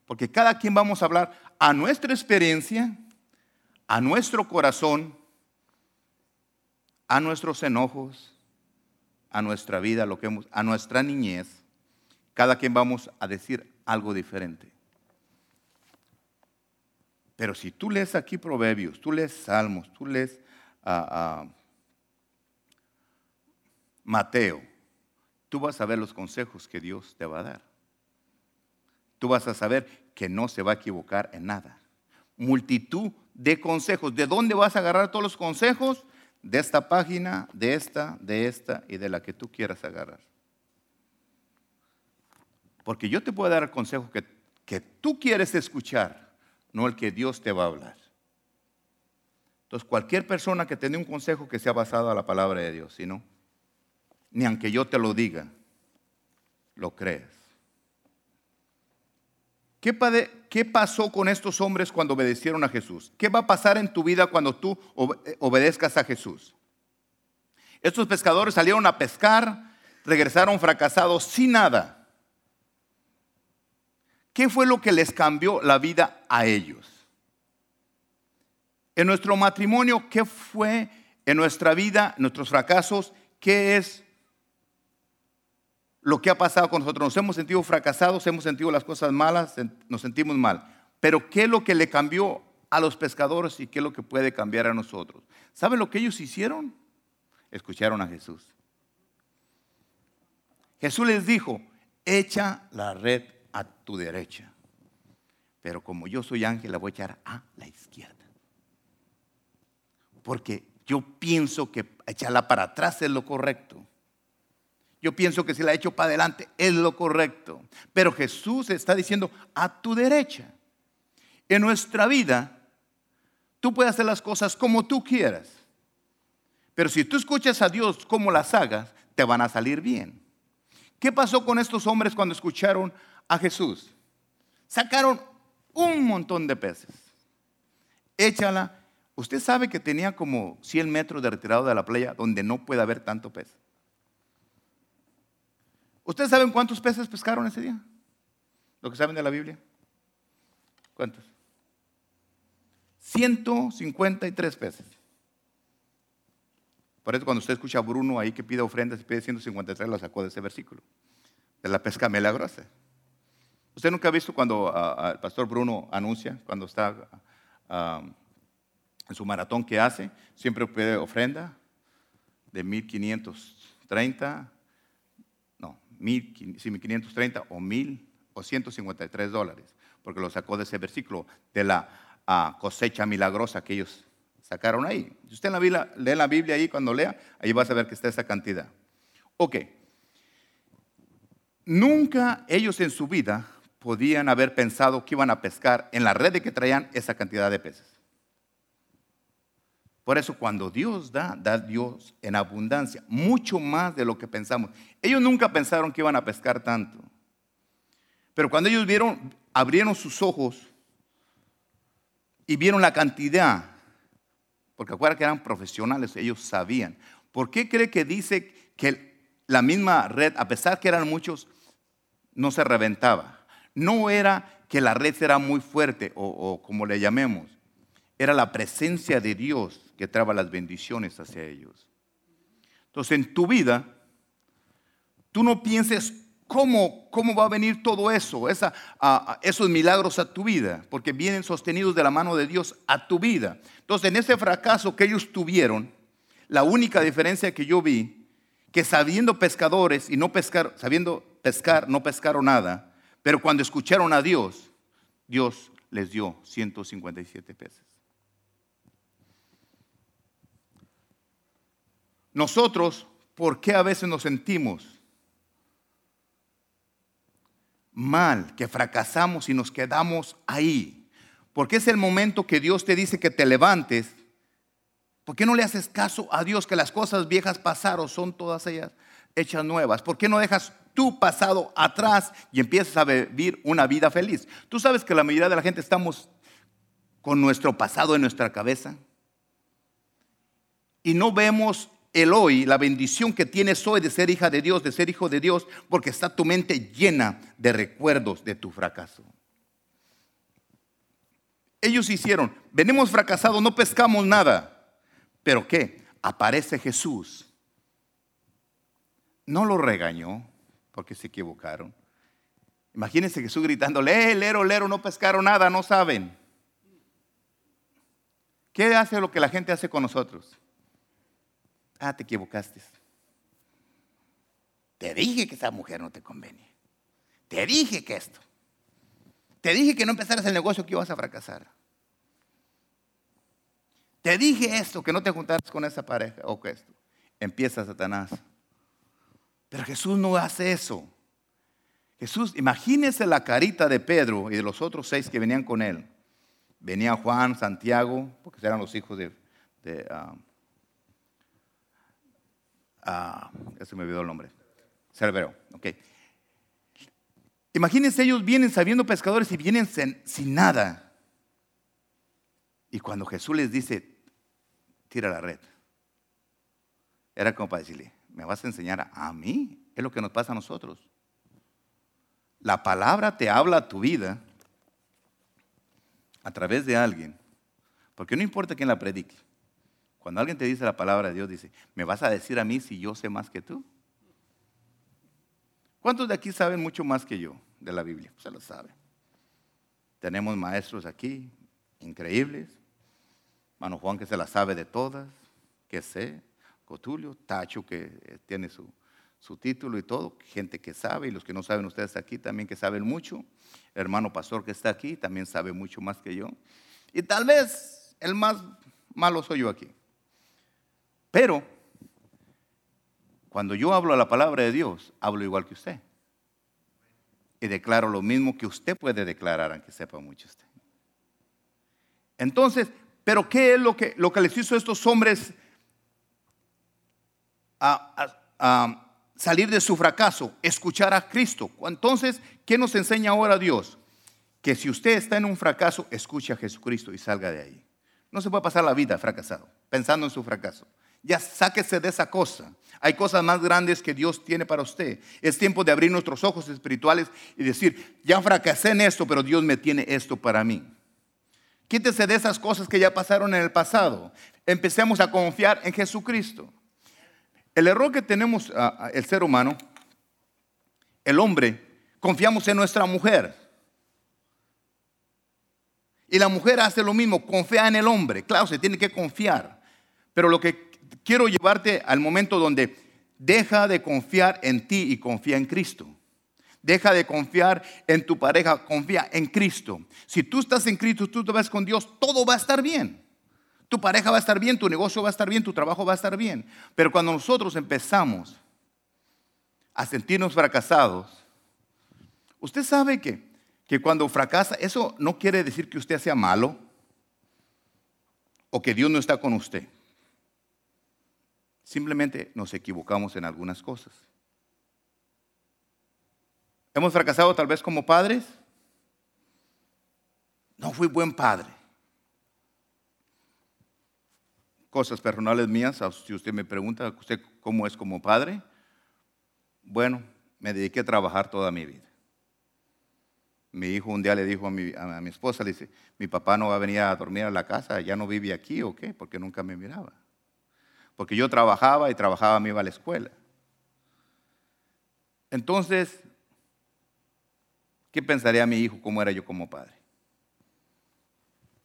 Porque cada quien vamos a hablar a nuestra experiencia, a nuestro corazón, a nuestros enojos, a nuestra vida, lo que hemos, a nuestra niñez. Cada quien vamos a decir algo diferente. Pero si tú lees aquí Proverbios, tú lees Salmos, tú lees a Mateo, tú vas a ver los consejos que Dios te va a dar. Tú vas a saber que no se va a equivocar en nada. Multitud de consejos. ¿De dónde vas a agarrar todos los consejos? De esta página, de esta, de esta y de la que tú quieras agarrar. Porque yo te puedo dar el consejo que, que tú quieres escuchar no el que Dios te va a hablar. Entonces, cualquier persona que te dé un consejo que sea basado a la palabra de Dios, si no, ni aunque yo te lo diga, lo crees. ¿Qué, ¿Qué, pasó con estos hombres cuando obedecieron a Jesús? ¿Qué va a pasar en tu vida cuando tú eh, obedezcas a Jesús? Estos pescadores salieron a pescar, regresaron fracasados sin nada. ¿Qué fue lo que les cambió la vida a ellos? En nuestro matrimonio, ¿qué fue en nuestra vida, nuestros fracasos? ¿Qué es lo que ha pasado con nosotros? Nos hemos sentido fracasados, hemos sentido las cosas malas, nos sentimos mal. Pero ¿qué es lo que le cambió a los pescadores y qué es lo que puede cambiar a nosotros? ¿Saben lo que ellos hicieron? Escucharon a Jesús. Jesús les dijo, echa la red a tu derecha. Pero como yo soy ángel, la voy a echar a la izquierda. Porque yo pienso que echarla para atrás es lo correcto. Yo pienso que si la echo para adelante es lo correcto. Pero Jesús está diciendo a tu derecha. En nuestra vida, tú puedes hacer las cosas como tú quieras. Pero si tú escuchas a Dios como las hagas, te van a salir bien. ¿Qué pasó con estos hombres cuando escucharon a Jesús. Sacaron un montón de peces. Échala, Usted sabe que tenía como 100 metros de retirado de la playa donde no puede haber tanto pez. ¿Ustedes saben cuántos peces pescaron ese día? ¿Lo que saben de la Biblia? ¿Cuántos? 153 peces. Por eso cuando usted escucha a Bruno ahí que pide ofrendas y pide 153, lo sacó de ese versículo, de la pesca milagrosa. ¿Usted nunca ha visto cuando ah, ah, el pastor Bruno anuncia, cuando está ah, en su maratón que hace, siempre pide ofrenda de 1530, no, 1530 o 1000 o 153 dólares, porque lo sacó de ese versículo, de la cosecha milagrosa que ellos sacaron ahí. Si usted la Biblia, lee la Biblia ahí, cuando lea, ahí va a ver que está esa cantidad. Ok. Nunca ellos en su vida podían haber pensado que iban a pescar en la red de que traían esa cantidad de peces. Por eso cuando Dios da, da Dios en abundancia, mucho más de lo que pensamos. Ellos nunca pensaron que iban a pescar tanto. Pero cuando ellos vieron, abrieron sus ojos y vieron la cantidad porque acuérdate que eran profesionales, ellos sabían. ¿Por qué cree que dice que la misma red, a pesar que eran muchos, no se reventaba? No era que la red era muy fuerte o, como le llamemos, era la presencia de Dios que traba las bendiciones hacia ellos. Entonces en tu vida, tú no pienses ¿Cómo, ¿Cómo, va a venir todo eso, esos milagros a tu vida? Porque vienen sostenidos de la mano de Dios a tu vida. Entonces, en ese fracaso que ellos tuvieron, la única diferencia que yo vi, que sabiendo pescadores y no pescar, sabiendo pescar, no pescaron nada, pero cuando escucharon a Dios, Dios les dio 157 peces. Nosotros, ¿por qué a veces nos sentimos mal, que fracasamos y nos quedamos ahí. Porque es el momento que Dios te dice que te levantes. ¿Por qué no le haces caso a Dios que las cosas viejas pasaron, son todas ellas hechas nuevas? ¿Por qué no dejas tu pasado atrás y empiezas a vivir una vida feliz? Tú sabes que la mayoría de la gente estamos con nuestro pasado en nuestra cabeza y no vemos el hoy, la bendición que tienes hoy de ser hija de Dios, de ser hijo de Dios, porque está tu mente llena de recuerdos de tu fracaso. Ellos hicieron, venimos fracasados, no pescamos nada. Pero ¿qué? Aparece Jesús. No lo regañó porque se equivocaron. Imagínense Jesús gritándole, eh, lero, lero, no pescaron nada, no saben. ¿Qué hace lo que la gente hace con nosotros? Ah, te equivocaste. Te dije que esa mujer no te convenía. Te dije que esto. Te dije que no empezaras el negocio que ibas a fracasar. Te dije esto, que no te juntaras con esa pareja o que esto. Empieza Satanás. Pero Jesús no hace eso. Jesús, imagínese la carita de Pedro y de los otros seis que venían con él. Venía Juan, Santiago, porque eran los hijos de, ah, me olvidó el nombre. Cerbero, ok. Imagínense, ellos vienen sabiendo pescadores y vienen sin, nada. Y cuando Jesús les dice, tira la red, era como para decirle, ¿me vas a enseñar a mí? Es lo que nos pasa a nosotros. La palabra te habla a tu vida a través de alguien, porque no importa quién la predique. Cuando alguien te dice la palabra de Dios, dice, ¿me vas a decir a mí si yo sé más que tú? ¿Cuántos de aquí saben mucho más que yo de la Biblia? Se lo saben. Tenemos maestros aquí, increíbles. Mano Juan que se la sabe de todas, que sé. Cotulio, Tacho que tiene su, su título y todo. Gente que sabe, y los que no saben ustedes aquí también que saben mucho. Hermano pastor que está aquí también sabe mucho más que yo. Y tal vez el más malo soy yo aquí. Pero cuando yo hablo a la palabra de Dios, hablo igual que usted. Y declaro lo mismo que usted puede declarar, aunque sepa mucho usted. Entonces, ¿pero qué es lo que, lo que les hizo a estos hombres a, salir de su fracaso? Escuchar a Cristo. Entonces, ¿qué nos enseña ahora Dios? Que si usted está en un fracaso, escuche a Jesucristo y salga de ahí. No se puede pasar la vida fracasado, pensando en su fracaso. Ya sáquese de esa cosa. Hay cosas más grandes que Dios tiene para usted. Es tiempo de abrir nuestros ojos espirituales y decir, ya fracasé en esto, pero Dios me tiene esto para mí. Quítese de esas cosas que ya pasaron en el pasado. Empecemos a confiar en Jesucristo. El error que tenemos el ser humano, el hombre, confiamos en nuestra mujer. Y la mujer hace lo mismo, confía en el hombre. Claro, se tiene que confiar. Pero lo que quiero llevarte al momento donde deja de confiar en ti y confía en Cristo. Deja de confiar en tu pareja, confía en Cristo. Si tú estás en Cristo, tú te vas con Dios, todo va a estar bien. Tu pareja va a estar bien, tu negocio va a estar bien, tu trabajo va a estar bien. Pero cuando nosotros empezamos a sentirnos fracasados, usted sabe que, que cuando fracasa, eso no quiere decir que usted sea malo o que Dios no está con usted. Simplemente nos equivocamos en algunas cosas. ¿Hemos fracasado tal vez como padres? No fui buen padre. Cosas personales mías, si usted me pregunta, ¿usted cómo es como padre? Bueno, me dediqué a trabajar toda mi vida. Mi hijo un día le dijo a mi, a mi esposa, le dice, mi papá no va a venir a dormir a la casa, ya no vive aquí o qué, porque nunca me miraba. Porque yo trabajaba y trabajaba, me iba a la escuela. Entonces, ¿qué pensaría mi hijo cómo era yo como padre?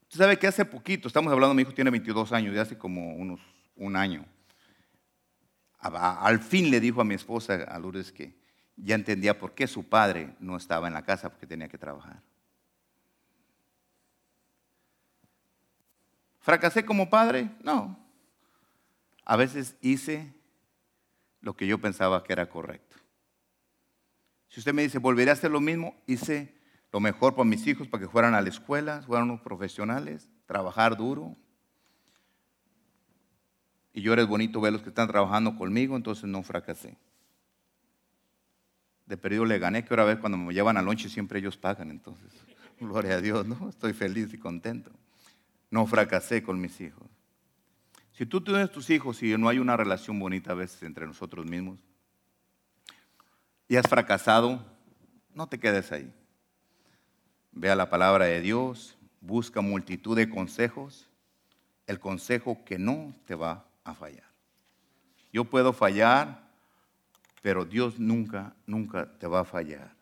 Usted sabe que hace poquito, estamos hablando, mi hijo tiene 22 años, de hace como unos un año. Al fin le dijo a mi esposa, a Lourdes, que ya entendía por qué su padre no estaba en la casa porque tenía que trabajar. ¿Fracasé como padre? No. A veces hice lo que yo pensaba que era correcto. Si usted me dice, volveré a hacer lo mismo, hice lo mejor para mis hijos, para que fueran a la escuela, fueran unos profesionales, trabajar duro. Y yo eres bonito ver los que están trabajando conmigo, entonces no fracasé. De periodo le gané, que ahora vez cuando me llevan a lonche siempre ellos pagan, entonces, gloria a Dios, ¿no? Estoy feliz y contento. No fracasé con mis hijos. Si tú tienes tus hijos y no hay una relación bonita a veces entre nosotros mismos, y has fracasado, no te quedes ahí. Vea la palabra de Dios, busca multitud de consejos, el consejo que no te va a fallar. Yo puedo fallar, pero Dios nunca, nunca te va a fallar.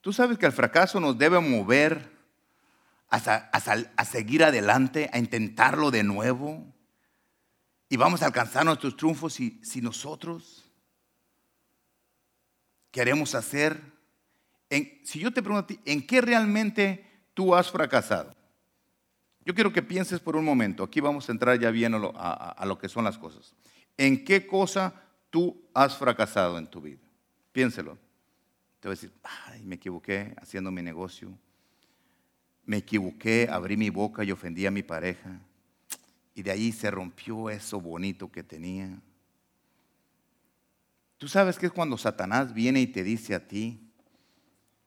Tú sabes que el fracaso nos debe mover a, a seguir adelante, a intentarlo de nuevo. Y vamos a alcanzar nuestros triunfos si, nosotros queremos hacer, si yo te pregunto a ti, ¿en qué realmente tú has fracasado? Yo quiero que pienses por un momento, aquí vamos a entrar ya bien a lo, que son las cosas. ¿En qué cosa tú has fracasado en tu vida? Piénselo. Te voy a decir, ay, me equivoqué haciendo mi negocio. Me equivoqué, abrí mi boca y ofendí a mi pareja. Y de ahí se rompió eso bonito que tenía. Tú sabes que es cuando Satanás viene y te dice a ti,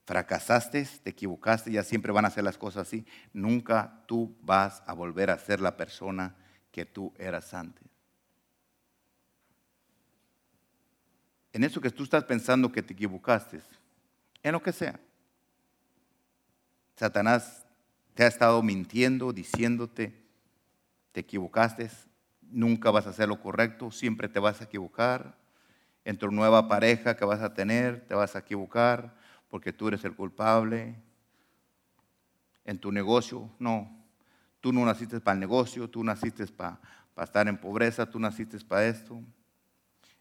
fracasaste, te equivocaste, ya siempre van a hacer las cosas así. Nunca tú vas a volver a ser la persona que tú eras antes. En eso que tú estás pensando que te equivocaste, en lo que sea. Satanás te ha estado mintiendo, diciéndote, te equivocaste, nunca vas a hacer lo correcto, siempre te vas a equivocar en tu nueva pareja que vas a tener, te vas a equivocar porque tú eres el culpable. En tu negocio, no. Tú no naciste para el negocio, tú naciste para, estar en pobreza, tú naciste para esto.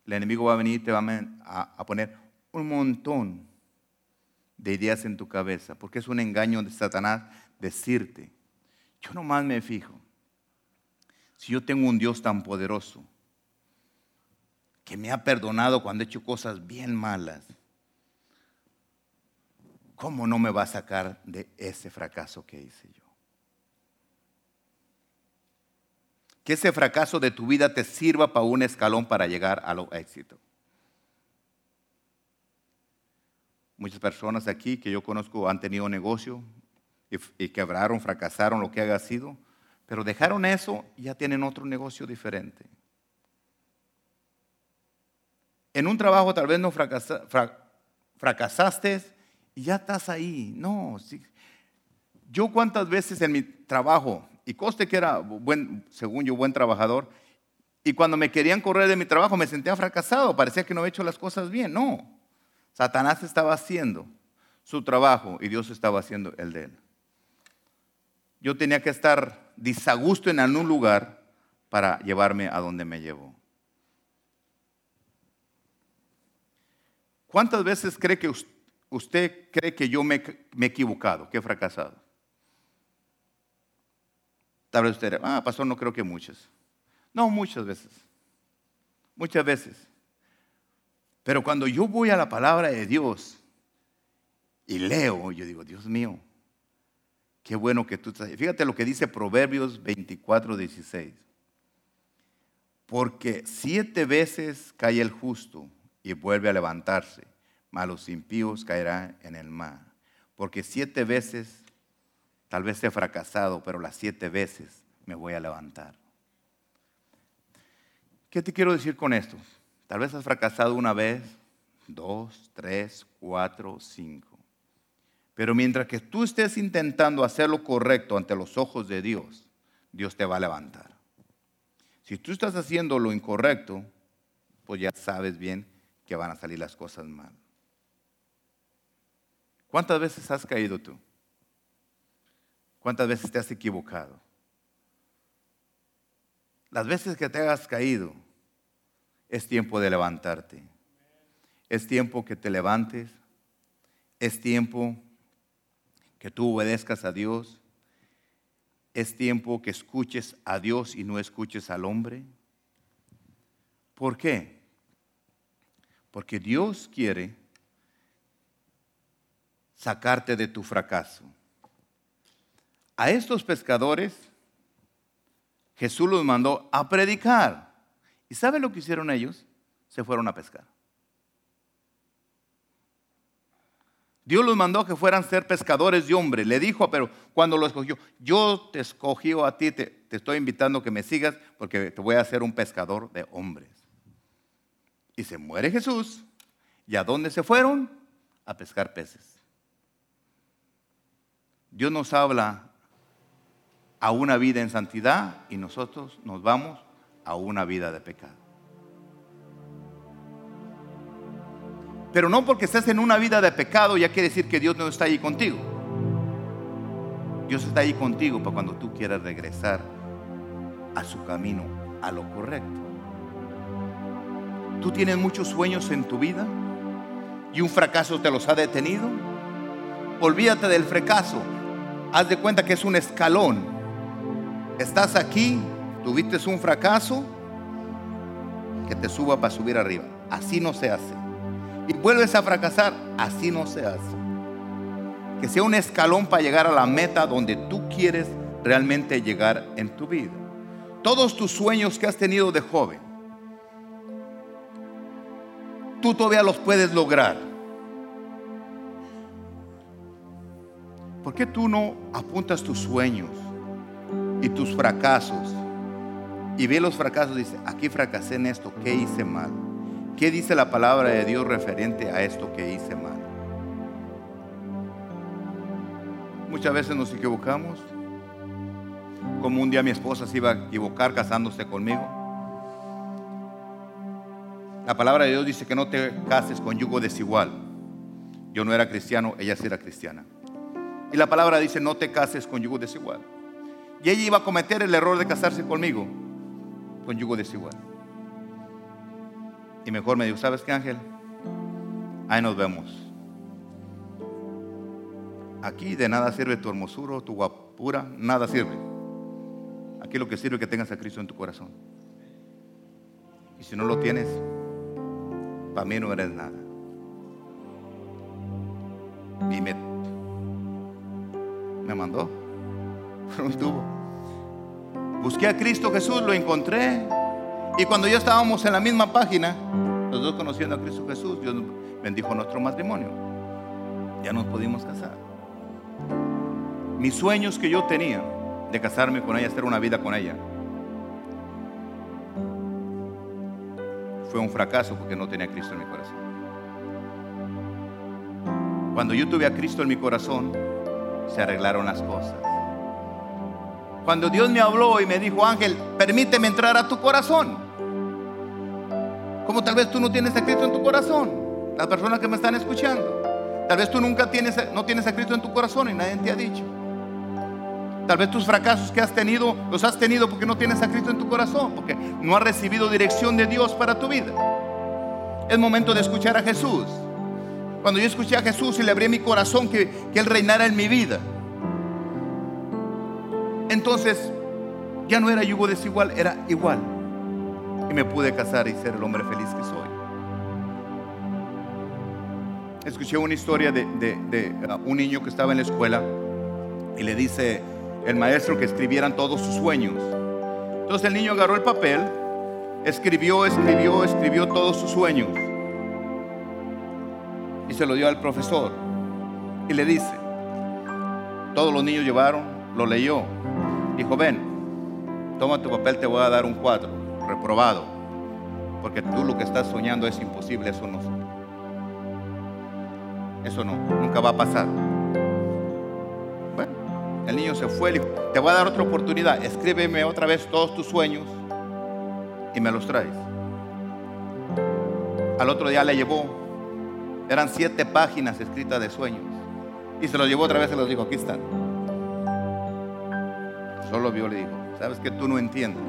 El enemigo va a venir y te va a, a poner un montón de ideas en tu cabeza, porque es un engaño de Satanás decirte, yo nomás me fijo, si yo tengo un Dios tan poderoso, que me ha perdonado cuando he hecho cosas bien malas, ¿cómo no me va a sacar de ese fracaso que hice yo? Que ese fracaso de tu vida te sirva para un escalón para llegar a lo éxito. Muchas personas aquí que yo conozco han tenido negocio y, quebraron, fracasaron, lo que haya sido, Pero dejaron eso y ya tienen otro negocio diferente. En un trabajo tal vez no fracasaste y ya estás ahí. No, yo cuántas veces en mi trabajo, y coste que era buen, según yo, buen trabajador, y cuando me querían correr de mi trabajo me sentía fracasado, parecía que no había hecho las cosas bien. No, Satanás estaba haciendo su trabajo y Dios estaba haciendo el de él. Yo tenía que estar disagusto en algún lugar para llevarme a donde me llevó. ¿Cuántas veces cree que usted, cree que yo me, me he equivocado, que he fracasado? Tal vez usted, ah, pastor, no creo que muchas. No, muchas veces. Muchas veces. Pero cuando yo voy a la palabra de Dios y leo, yo digo, Dios mío, qué bueno que tú estás. Fíjate lo que dice Proverbios 24, 16. Porque siete veces cae el justo y vuelve a levantarse, mas los impíos caerán en el mar. Porque siete veces, tal vez he fracasado, pero las siete veces me voy a levantar. ¿Qué te quiero decir con esto? Tal vez has fracasado una vez, dos, tres, cuatro, cinco. Pero mientras que tú estés intentando hacer lo correcto ante los ojos de Dios, Dios te va a levantar. Si tú estás haciendo lo incorrecto, pues ya sabes bien que van a salir las cosas mal. ¿Cuántas veces has caído tú? ¿Cuántas veces te has equivocado? Las veces que te hayas caído, es tiempo de levantarte. Es tiempo que te levantes. Es tiempo que tú obedezcas a Dios. Es tiempo que escuches a Dios y no escuches al hombre. ¿Por qué? Porque Dios quiere sacarte de tu fracaso. A estos pescadores Jesús los mandó a predicar. ¿Y sabe lo que hicieron ellos? Se fueron a pescar. Dios los mandó que fueran ser pescadores de hombres. Le dijo, pero cuando lo escogió, yo te escogí a ti, te, te estoy invitando que me sigas porque te voy a hacer un pescador de hombres. Y se muere Jesús. ¿Y a dónde se fueron? A pescar peces. Dios nos habla a una vida en santidad y nosotros nos vamos a una vida de pecado. Pero no porque estés en una vida de pecado ya quiere decir que Dios no está ahí contigo. Dios está ahí contigo para cuando tú quieras regresar a su camino, a lo correcto. Tú tienes muchos sueños en tu vida y un fracaso te los ha detenido. Olvídate del fracaso. Haz de cuenta que es un escalón. Estás aquí tuviste un fracaso, que te suba para subir arriba. Así no se hace. Y vuelves a fracasar, así no se hace. Que sea un escalón para llegar a la meta donde tú quieres realmente llegar en tu vida. Todos tus sueños que has tenido de joven, tú todavía los puedes lograr. ¿Por qué tú no apuntas tus sueños y tus fracasos y ve los fracasos, dice, aquí fracasé en esto, ¿qué hice mal? ¿Qué dice la palabra de Dios referente a esto que hice mal? Muchas veces nos equivocamos, como un día mi esposa se iba a equivocar casándose conmigo. La palabra de Dios dice que no te cases con yugo desigual. Yo no era cristiano, ella sí era cristiana. Y la palabra dice, no te cases con yugo desigual. Y ella iba a cometer el error de casarse conmigo con yugo desigual. Y mejor me dijo, ¿sabes qué Ángel? Ahí nos vemos. Aquí de nada sirve tu hermosura, tu guapura, nada sirve. Aquí lo que sirve es que tengas a Cristo en tu corazón. Y si no lo tienes, para mí no eres nada. Y me, me mandó por un tubo. Busqué a Cristo Jesús, lo encontré. Y cuando ya estábamos en la misma página, los dos conociendo a Cristo Jesús, Dios bendijo nuestro matrimonio. Ya nos pudimos casar. Mis sueños que yo tenía de casarme con ella, hacer una vida con ella. Fue un fracaso porque no tenía a Cristo en mi corazón. Cuando yo tuve a Cristo en mi corazón, se arreglaron las cosas. Cuando Dios me habló y me dijo, Ángel, permíteme entrar a tu corazón. Como tal vez tú no tienes a Cristo en tu corazón. Las personas que me están escuchando. Tal vez tú nunca tienes, no tienes a Cristo en tu corazón y nadie te ha dicho. Tal vez tus fracasos que has tenido, los has tenido porque no tienes a Cristo en tu corazón, porque no has recibido dirección de Dios para tu vida. Es momento de escuchar a Jesús. Cuando yo escuché a Jesús y le abrí mi corazón que, que Él reinara en mi vida, entonces ya no era yugo desigual, era igual. Y me pude casar y ser el hombre feliz que soy. Escuché una historia de, uh, un niño que estaba en la escuela y le dice el maestro que escribieran todos sus sueños. Entonces el niño agarró el papel, escribió, escribió, escribió todos sus sueños y se lo dio al profesor y le dice, todos los niños llevaron, lo leyó, dijo, ven, toma tu papel, te voy a dar un cuadro, reprobado, porque tú lo que estás soñando es imposible, eso no. Eso no, nunca va a pasar. Bueno, el niño se fue, le dijo, te voy a dar otra oportunidad, escríbeme otra vez todos tus sueños y me los traes. Al otro día le llevó, eran siete páginas escritas de sueños. Y se los llevó otra vez y los dijo, aquí están. Solo vio, le dijo, sabes que tú no entiendes.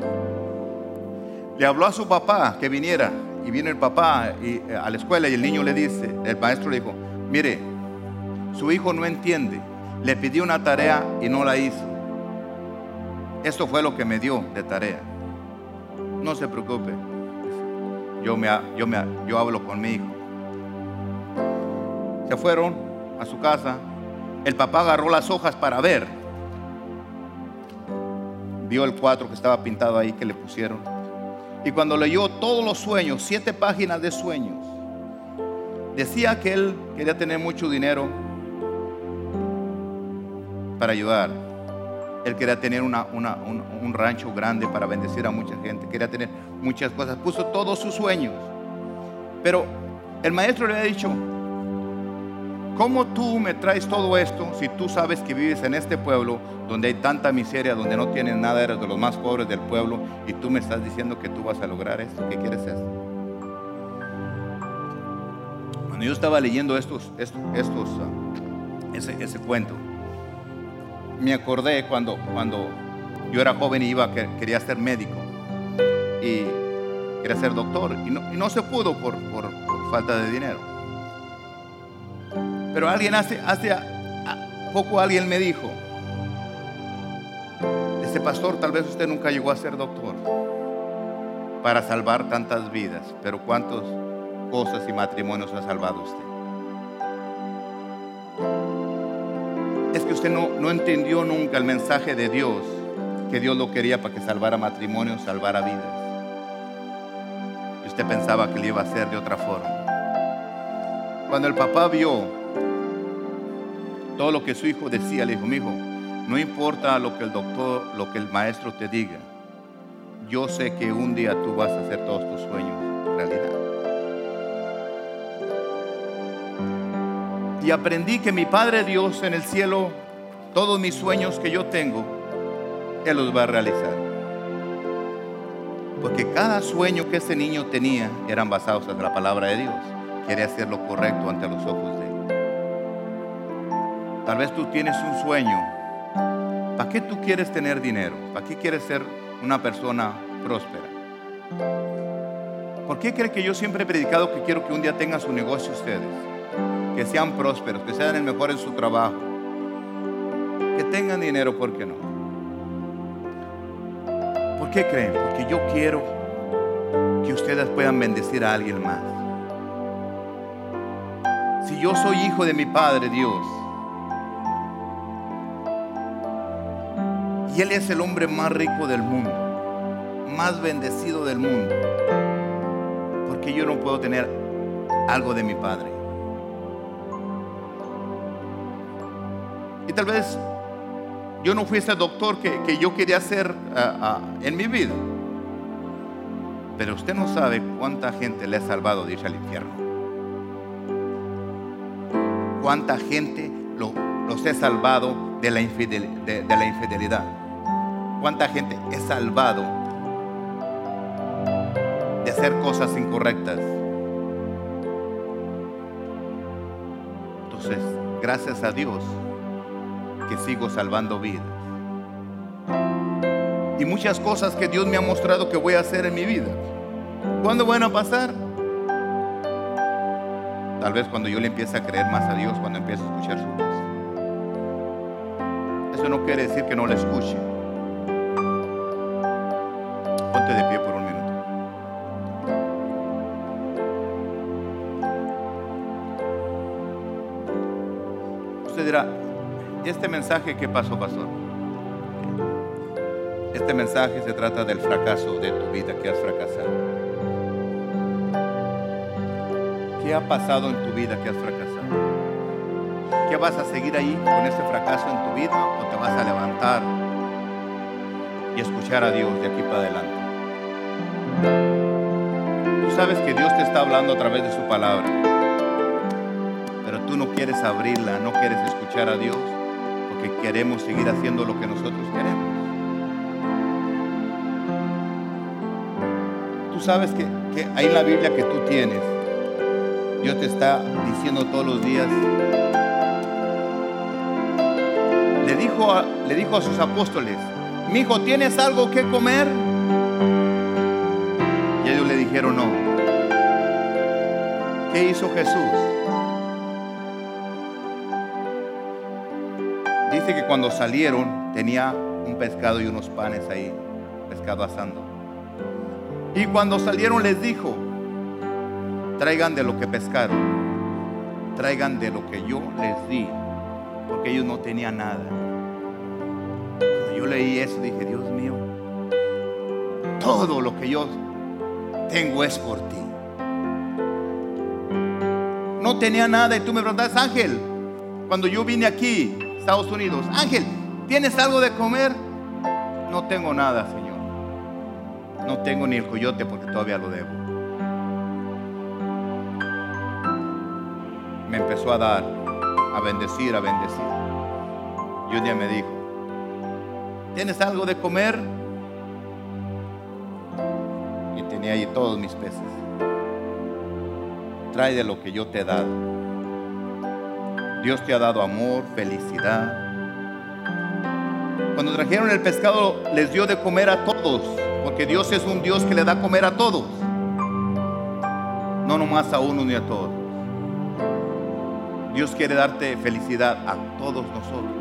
Le habló a su papá que viniera y viene el papá y, eh, a la escuela y el niño le dice, el maestro le dijo, mire, su hijo no entiende, le pidió una tarea y no la hizo. Esto fue lo que me dio de tarea. No se preocupe, yo, me, yo, me, yo hablo con mi hijo. Se fueron a su casa, el papá agarró las hojas para ver vio el cuadro que estaba pintado ahí que le pusieron. Y cuando leyó todos los sueños, siete páginas de sueños, decía que él quería tener mucho dinero para ayudar. Él quería tener un, un, rancho grande para bendecir a mucha gente. Quería tener muchas cosas. Puso todos sus sueños. Pero el maestro le había dicho, ¿Cómo tú me traes todo esto si tú sabes que vives en este pueblo donde hay tanta miseria, donde no tienes nada, eres de los más pobres del pueblo y tú me estás diciendo que tú vas a lograr esto? ¿Qué quieres hacer? Cuando yo estaba leyendo estos, estos, ah, ese, ese, cuento, me acordé cuando, cuando yo era joven y iba, quería ser médico y quería ser doctor y no, y no se pudo por, por falta de dinero. Pero alguien hace, hace poco alguien me dijo, este pastor, tal vez usted nunca llegó a ser doctor para salvar tantas vidas, pero cuántas cosas y matrimonios ha salvado usted. Es que usted no, no entendió nunca el mensaje de Dios, que Dios lo quería para que salvara matrimonios, salvara vidas. Y usted pensaba que le iba a hacer de otra forma. Cuando el papá vio todo lo que su hijo decía, le dijo, mi hijo, no importa lo que el doctor, lo que el maestro te diga, yo sé que un día tú vas a hacer todos tus sueños realidad. Y aprendí que mi Padre Dios en el cielo, todos mis sueños que yo tengo, Él los va a realizar. Porque cada sueño que ese niño tenía eran basados en la palabra de Dios. Quería hacer lo correcto ante los ojos Tal vez tú tienes un sueño. ¿Para qué tú quieres tener dinero? ¿Para qué quieres ser una persona próspera? ¿Por qué cree que yo siempre he predicado que quiero que un día tengan su negocio ustedes? Que sean prósperos, que sean el mejor en su trabajo. Que tengan dinero, ¿por qué no? ¿Por qué creen? Porque yo quiero que ustedes puedan bendecir a alguien más. Si yo soy hijo de mi Padre Dios, Y Él es el hombre más rico del mundo, más bendecido del mundo. Porque yo no puedo tener algo de mi Padre. Y tal vez yo no fui ese doctor que, yo quería ser ah, ah, en mi vida. Pero usted no sabe cuánta gente le ha salvado de irse al infierno. Cuánta gente los he salvado de la infidelidad. Cuánta gente he salvado de hacer cosas incorrectas. Entonces, gracias a Dios que sigo salvando vidas. Y muchas cosas que Dios me ha mostrado que voy a hacer en mi vida. ¿Cuándo van a pasar? Tal vez cuando yo le empiece a creer más a Dios, cuando empiece a escuchar su voz. Eso no quiere decir que no le escuche. Este mensaje qué pasó, pastor? Este mensaje se trata del fracaso de tu vida que has fracasado. ¿Qué ha pasado en tu vida que has fracasado? ¿Qué vas a seguir ahí con este fracaso en tu vida o te vas a levantar y escuchar a Dios de aquí para adelante? Tú sabes que Dios te está hablando a través de su palabra, pero tú no quieres abrirla, no quieres escuchar a Dios queremos seguir haciendo lo que nosotros queremos. Tú sabes que, que en la Biblia que tú tienes, Dios te está diciendo todos los días. Le dijo le dijo a sus apóstoles, mi hijo, ¿tienes algo que comer? Y ellos le dijeron no. ¿Qué hizo Jesús? Que cuando salieron tenía un pescado y unos panes ahí, pescado asando. Y cuando salieron les dijo, traigan de lo que pescaron, traigan de lo que yo les di, porque ellos no tenían nada. Cuando yo leí eso dije, Dios mío, todo lo que yo tengo es por ti. No tenía nada y tú me preguntas, Ángel, cuando yo vine aquí, Estados Unidos. Ángel, ¿tienes algo de comer? No tengo nada, Señor. No tengo ni el coyote porque todavía lo debo. Me empezó a dar, a bendecir, a bendecir. Y un día me dijo, ¿tienes algo de comer? Y tenía ahí todos mis peces. Trae de lo que yo te he dado. Dios te ha dado amor, felicidad. Cuando trajeron el pescado les dio de comer a todos, porque Dios es un Dios que le da comer a todos. No nomás a uno ni a todos. Dios quiere darte felicidad a todos nosotros.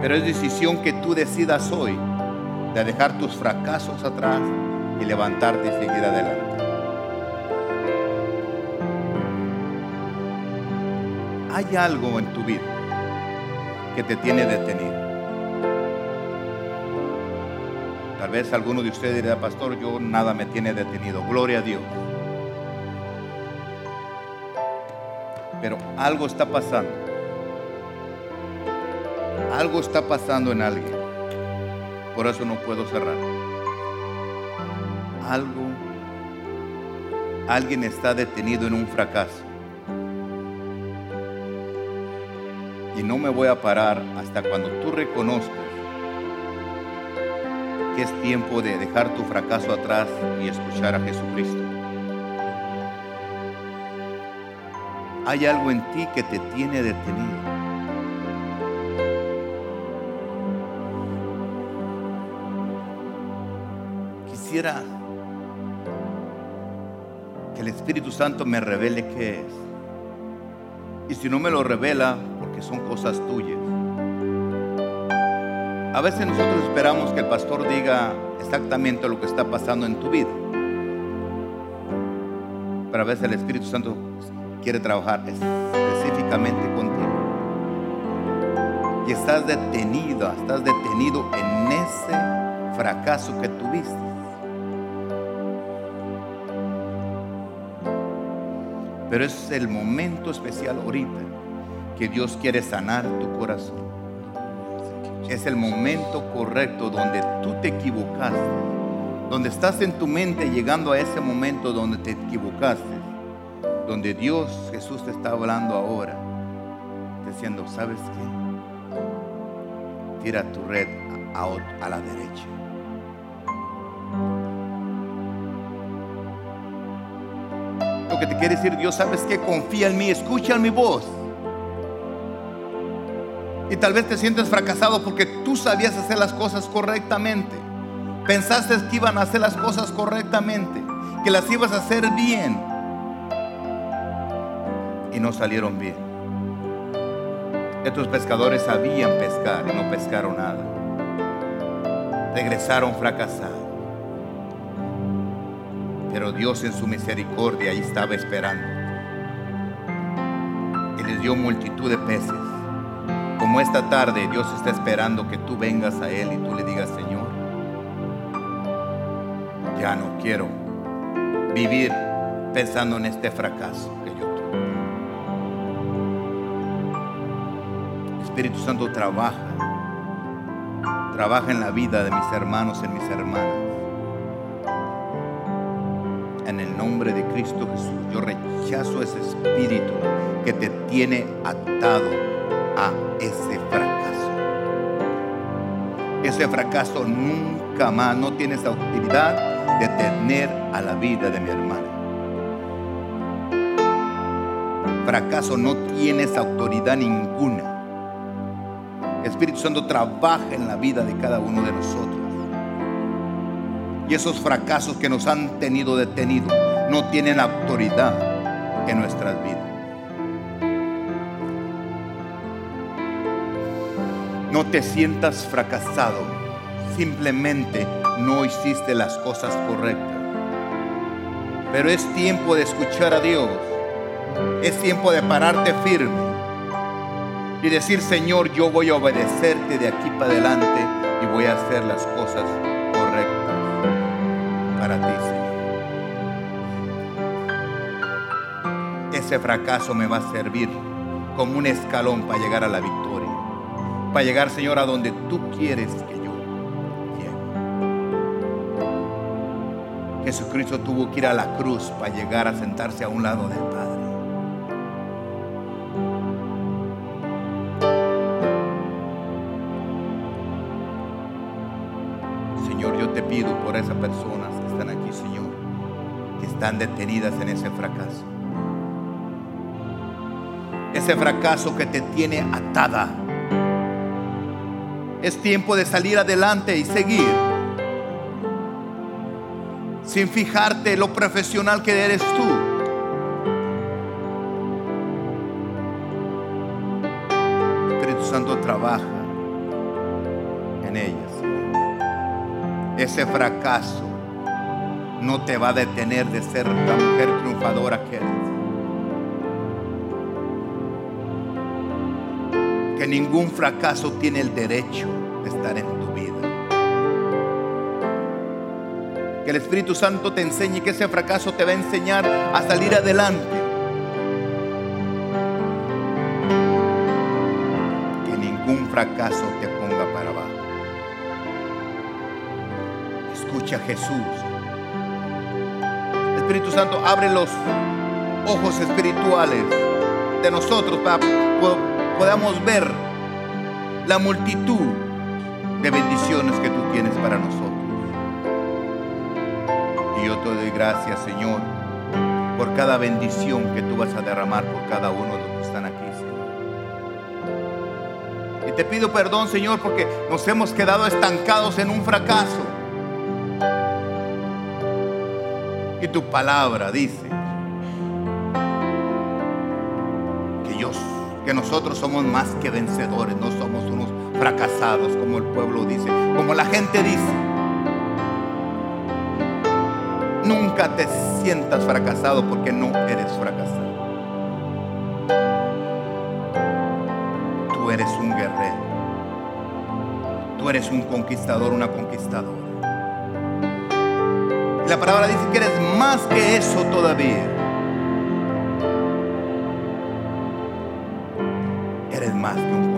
Pero es decisión que tú decidas hoy de dejar tus fracasos atrás y levantarte y seguir adelante. Hay algo en tu vida que te tiene detenido. Tal vez alguno de ustedes dirá, pastor, yo nada me tiene detenido. Gloria a Dios. Pero algo está pasando. Algo está pasando en alguien. Por eso no puedo cerrar. Algo, alguien está detenido en un fracaso. Y no me voy a parar hasta cuando tú reconozcas que es tiempo de dejar tu fracaso atrás y escuchar a Jesucristo. Hay algo en ti que te tiene detenido. Quisiera que el Espíritu Santo me revele qué es. Y si no me lo revela, son cosas tuyas. A veces nosotros esperamos que el pastor diga exactamente lo que está pasando en tu vida. Pero a veces el Espíritu Santo quiere trabajar específicamente contigo. Y estás detenido, estás detenido en ese fracaso que tuviste. Pero es el momento especial ahorita que Dios quiere sanar tu corazón. es el momento correcto donde tú te equivocaste, donde estás en tu mente llegando a ese momento donde te equivocaste, donde Dios Jesús te está hablando ahora, diciendo, ¿sabes qué? Tira tu red a, a la derecha. Que te quiere decir Dios, ¿sabes qué? Confía en mí, escucha mi voz. Y tal vez te sientes fracasado porque tú sabías hacer las cosas correctamente. Pensaste que iban a hacer las cosas correctamente, que las ibas a hacer bien. Y no salieron bien. Estos pescadores sabían pescar y no pescaron nada. Regresaron fracasados. Pero Dios en su misericordia ahí estaba esperando. Y les dio multitud de peces como esta tarde Dios está esperando que tú vengas a Él y tú le digas, Señor, ya no quiero vivir pensando en este fracaso que yo tuve. Espíritu Santo trabaja, trabaja en la vida de mis hermanos, en mis hermanas. Nombre de Cristo Jesús, yo rechazo ese espíritu que te tiene atado a ese fracaso. Ese fracaso nunca más no tiene esa utilidad de tener a la vida de mi hermana. Fracaso no tiene esa autoridad ninguna. Espíritu Santo trabaja en la vida de cada uno de nosotros. Y esos fracasos que nos han tenido detenidos no tienen autoridad en nuestras vidas. No te sientas fracasado. Simplemente no hiciste las cosas correctas. Pero es tiempo de escuchar a Dios. Es tiempo de pararte firme. Y decir, Señor, yo voy a obedecerte de aquí para adelante y voy a hacer las cosas Ese fracaso me va a servir como un escalón para llegar a la victoria para llegar, Señor, a donde tú quieres que yo llegue. Jesucristo tuvo que ir a la cruz para llegar a sentarse a un lado del Padre. Señor, yo te pido por esas personas que están aquí, Señor, que están detenidas en ese fracaso. Ese fracaso que te tiene atada es tiempo de salir adelante y seguir. Sin fijarte lo profesional que eres tú. Espíritu Santo trabaja en ellas. Ese fracaso no te va a detener de ser la mujer triunfadora que eres. Ningún fracaso tiene el derecho de estar en tu vida. Que el Espíritu Santo te enseñe que ese fracaso te va a enseñar a salir adelante. Que ningún fracaso te ponga para abajo. Escucha a Jesús. Espíritu Santo, abre los ojos espirituales de nosotros para podamos ver la multitud de bendiciones que tú tienes para nosotros. Y yo te doy gracias, Señor, por cada bendición que tú vas a derramar por cada uno de los que están aquí, Señor. Y te pido perdón, Señor, porque nos hemos quedado estancados en un fracaso. Y tu palabra dice que nosotros somos más que vencedores, no somos unos fracasados como el pueblo dice, como la gente dice. Nunca te sientas fracasado porque no eres fracasado. Tú eres un guerrero. Tú eres un conquistador, una conquistadora. la palabra dice que eres más que eso todavía. Más que un.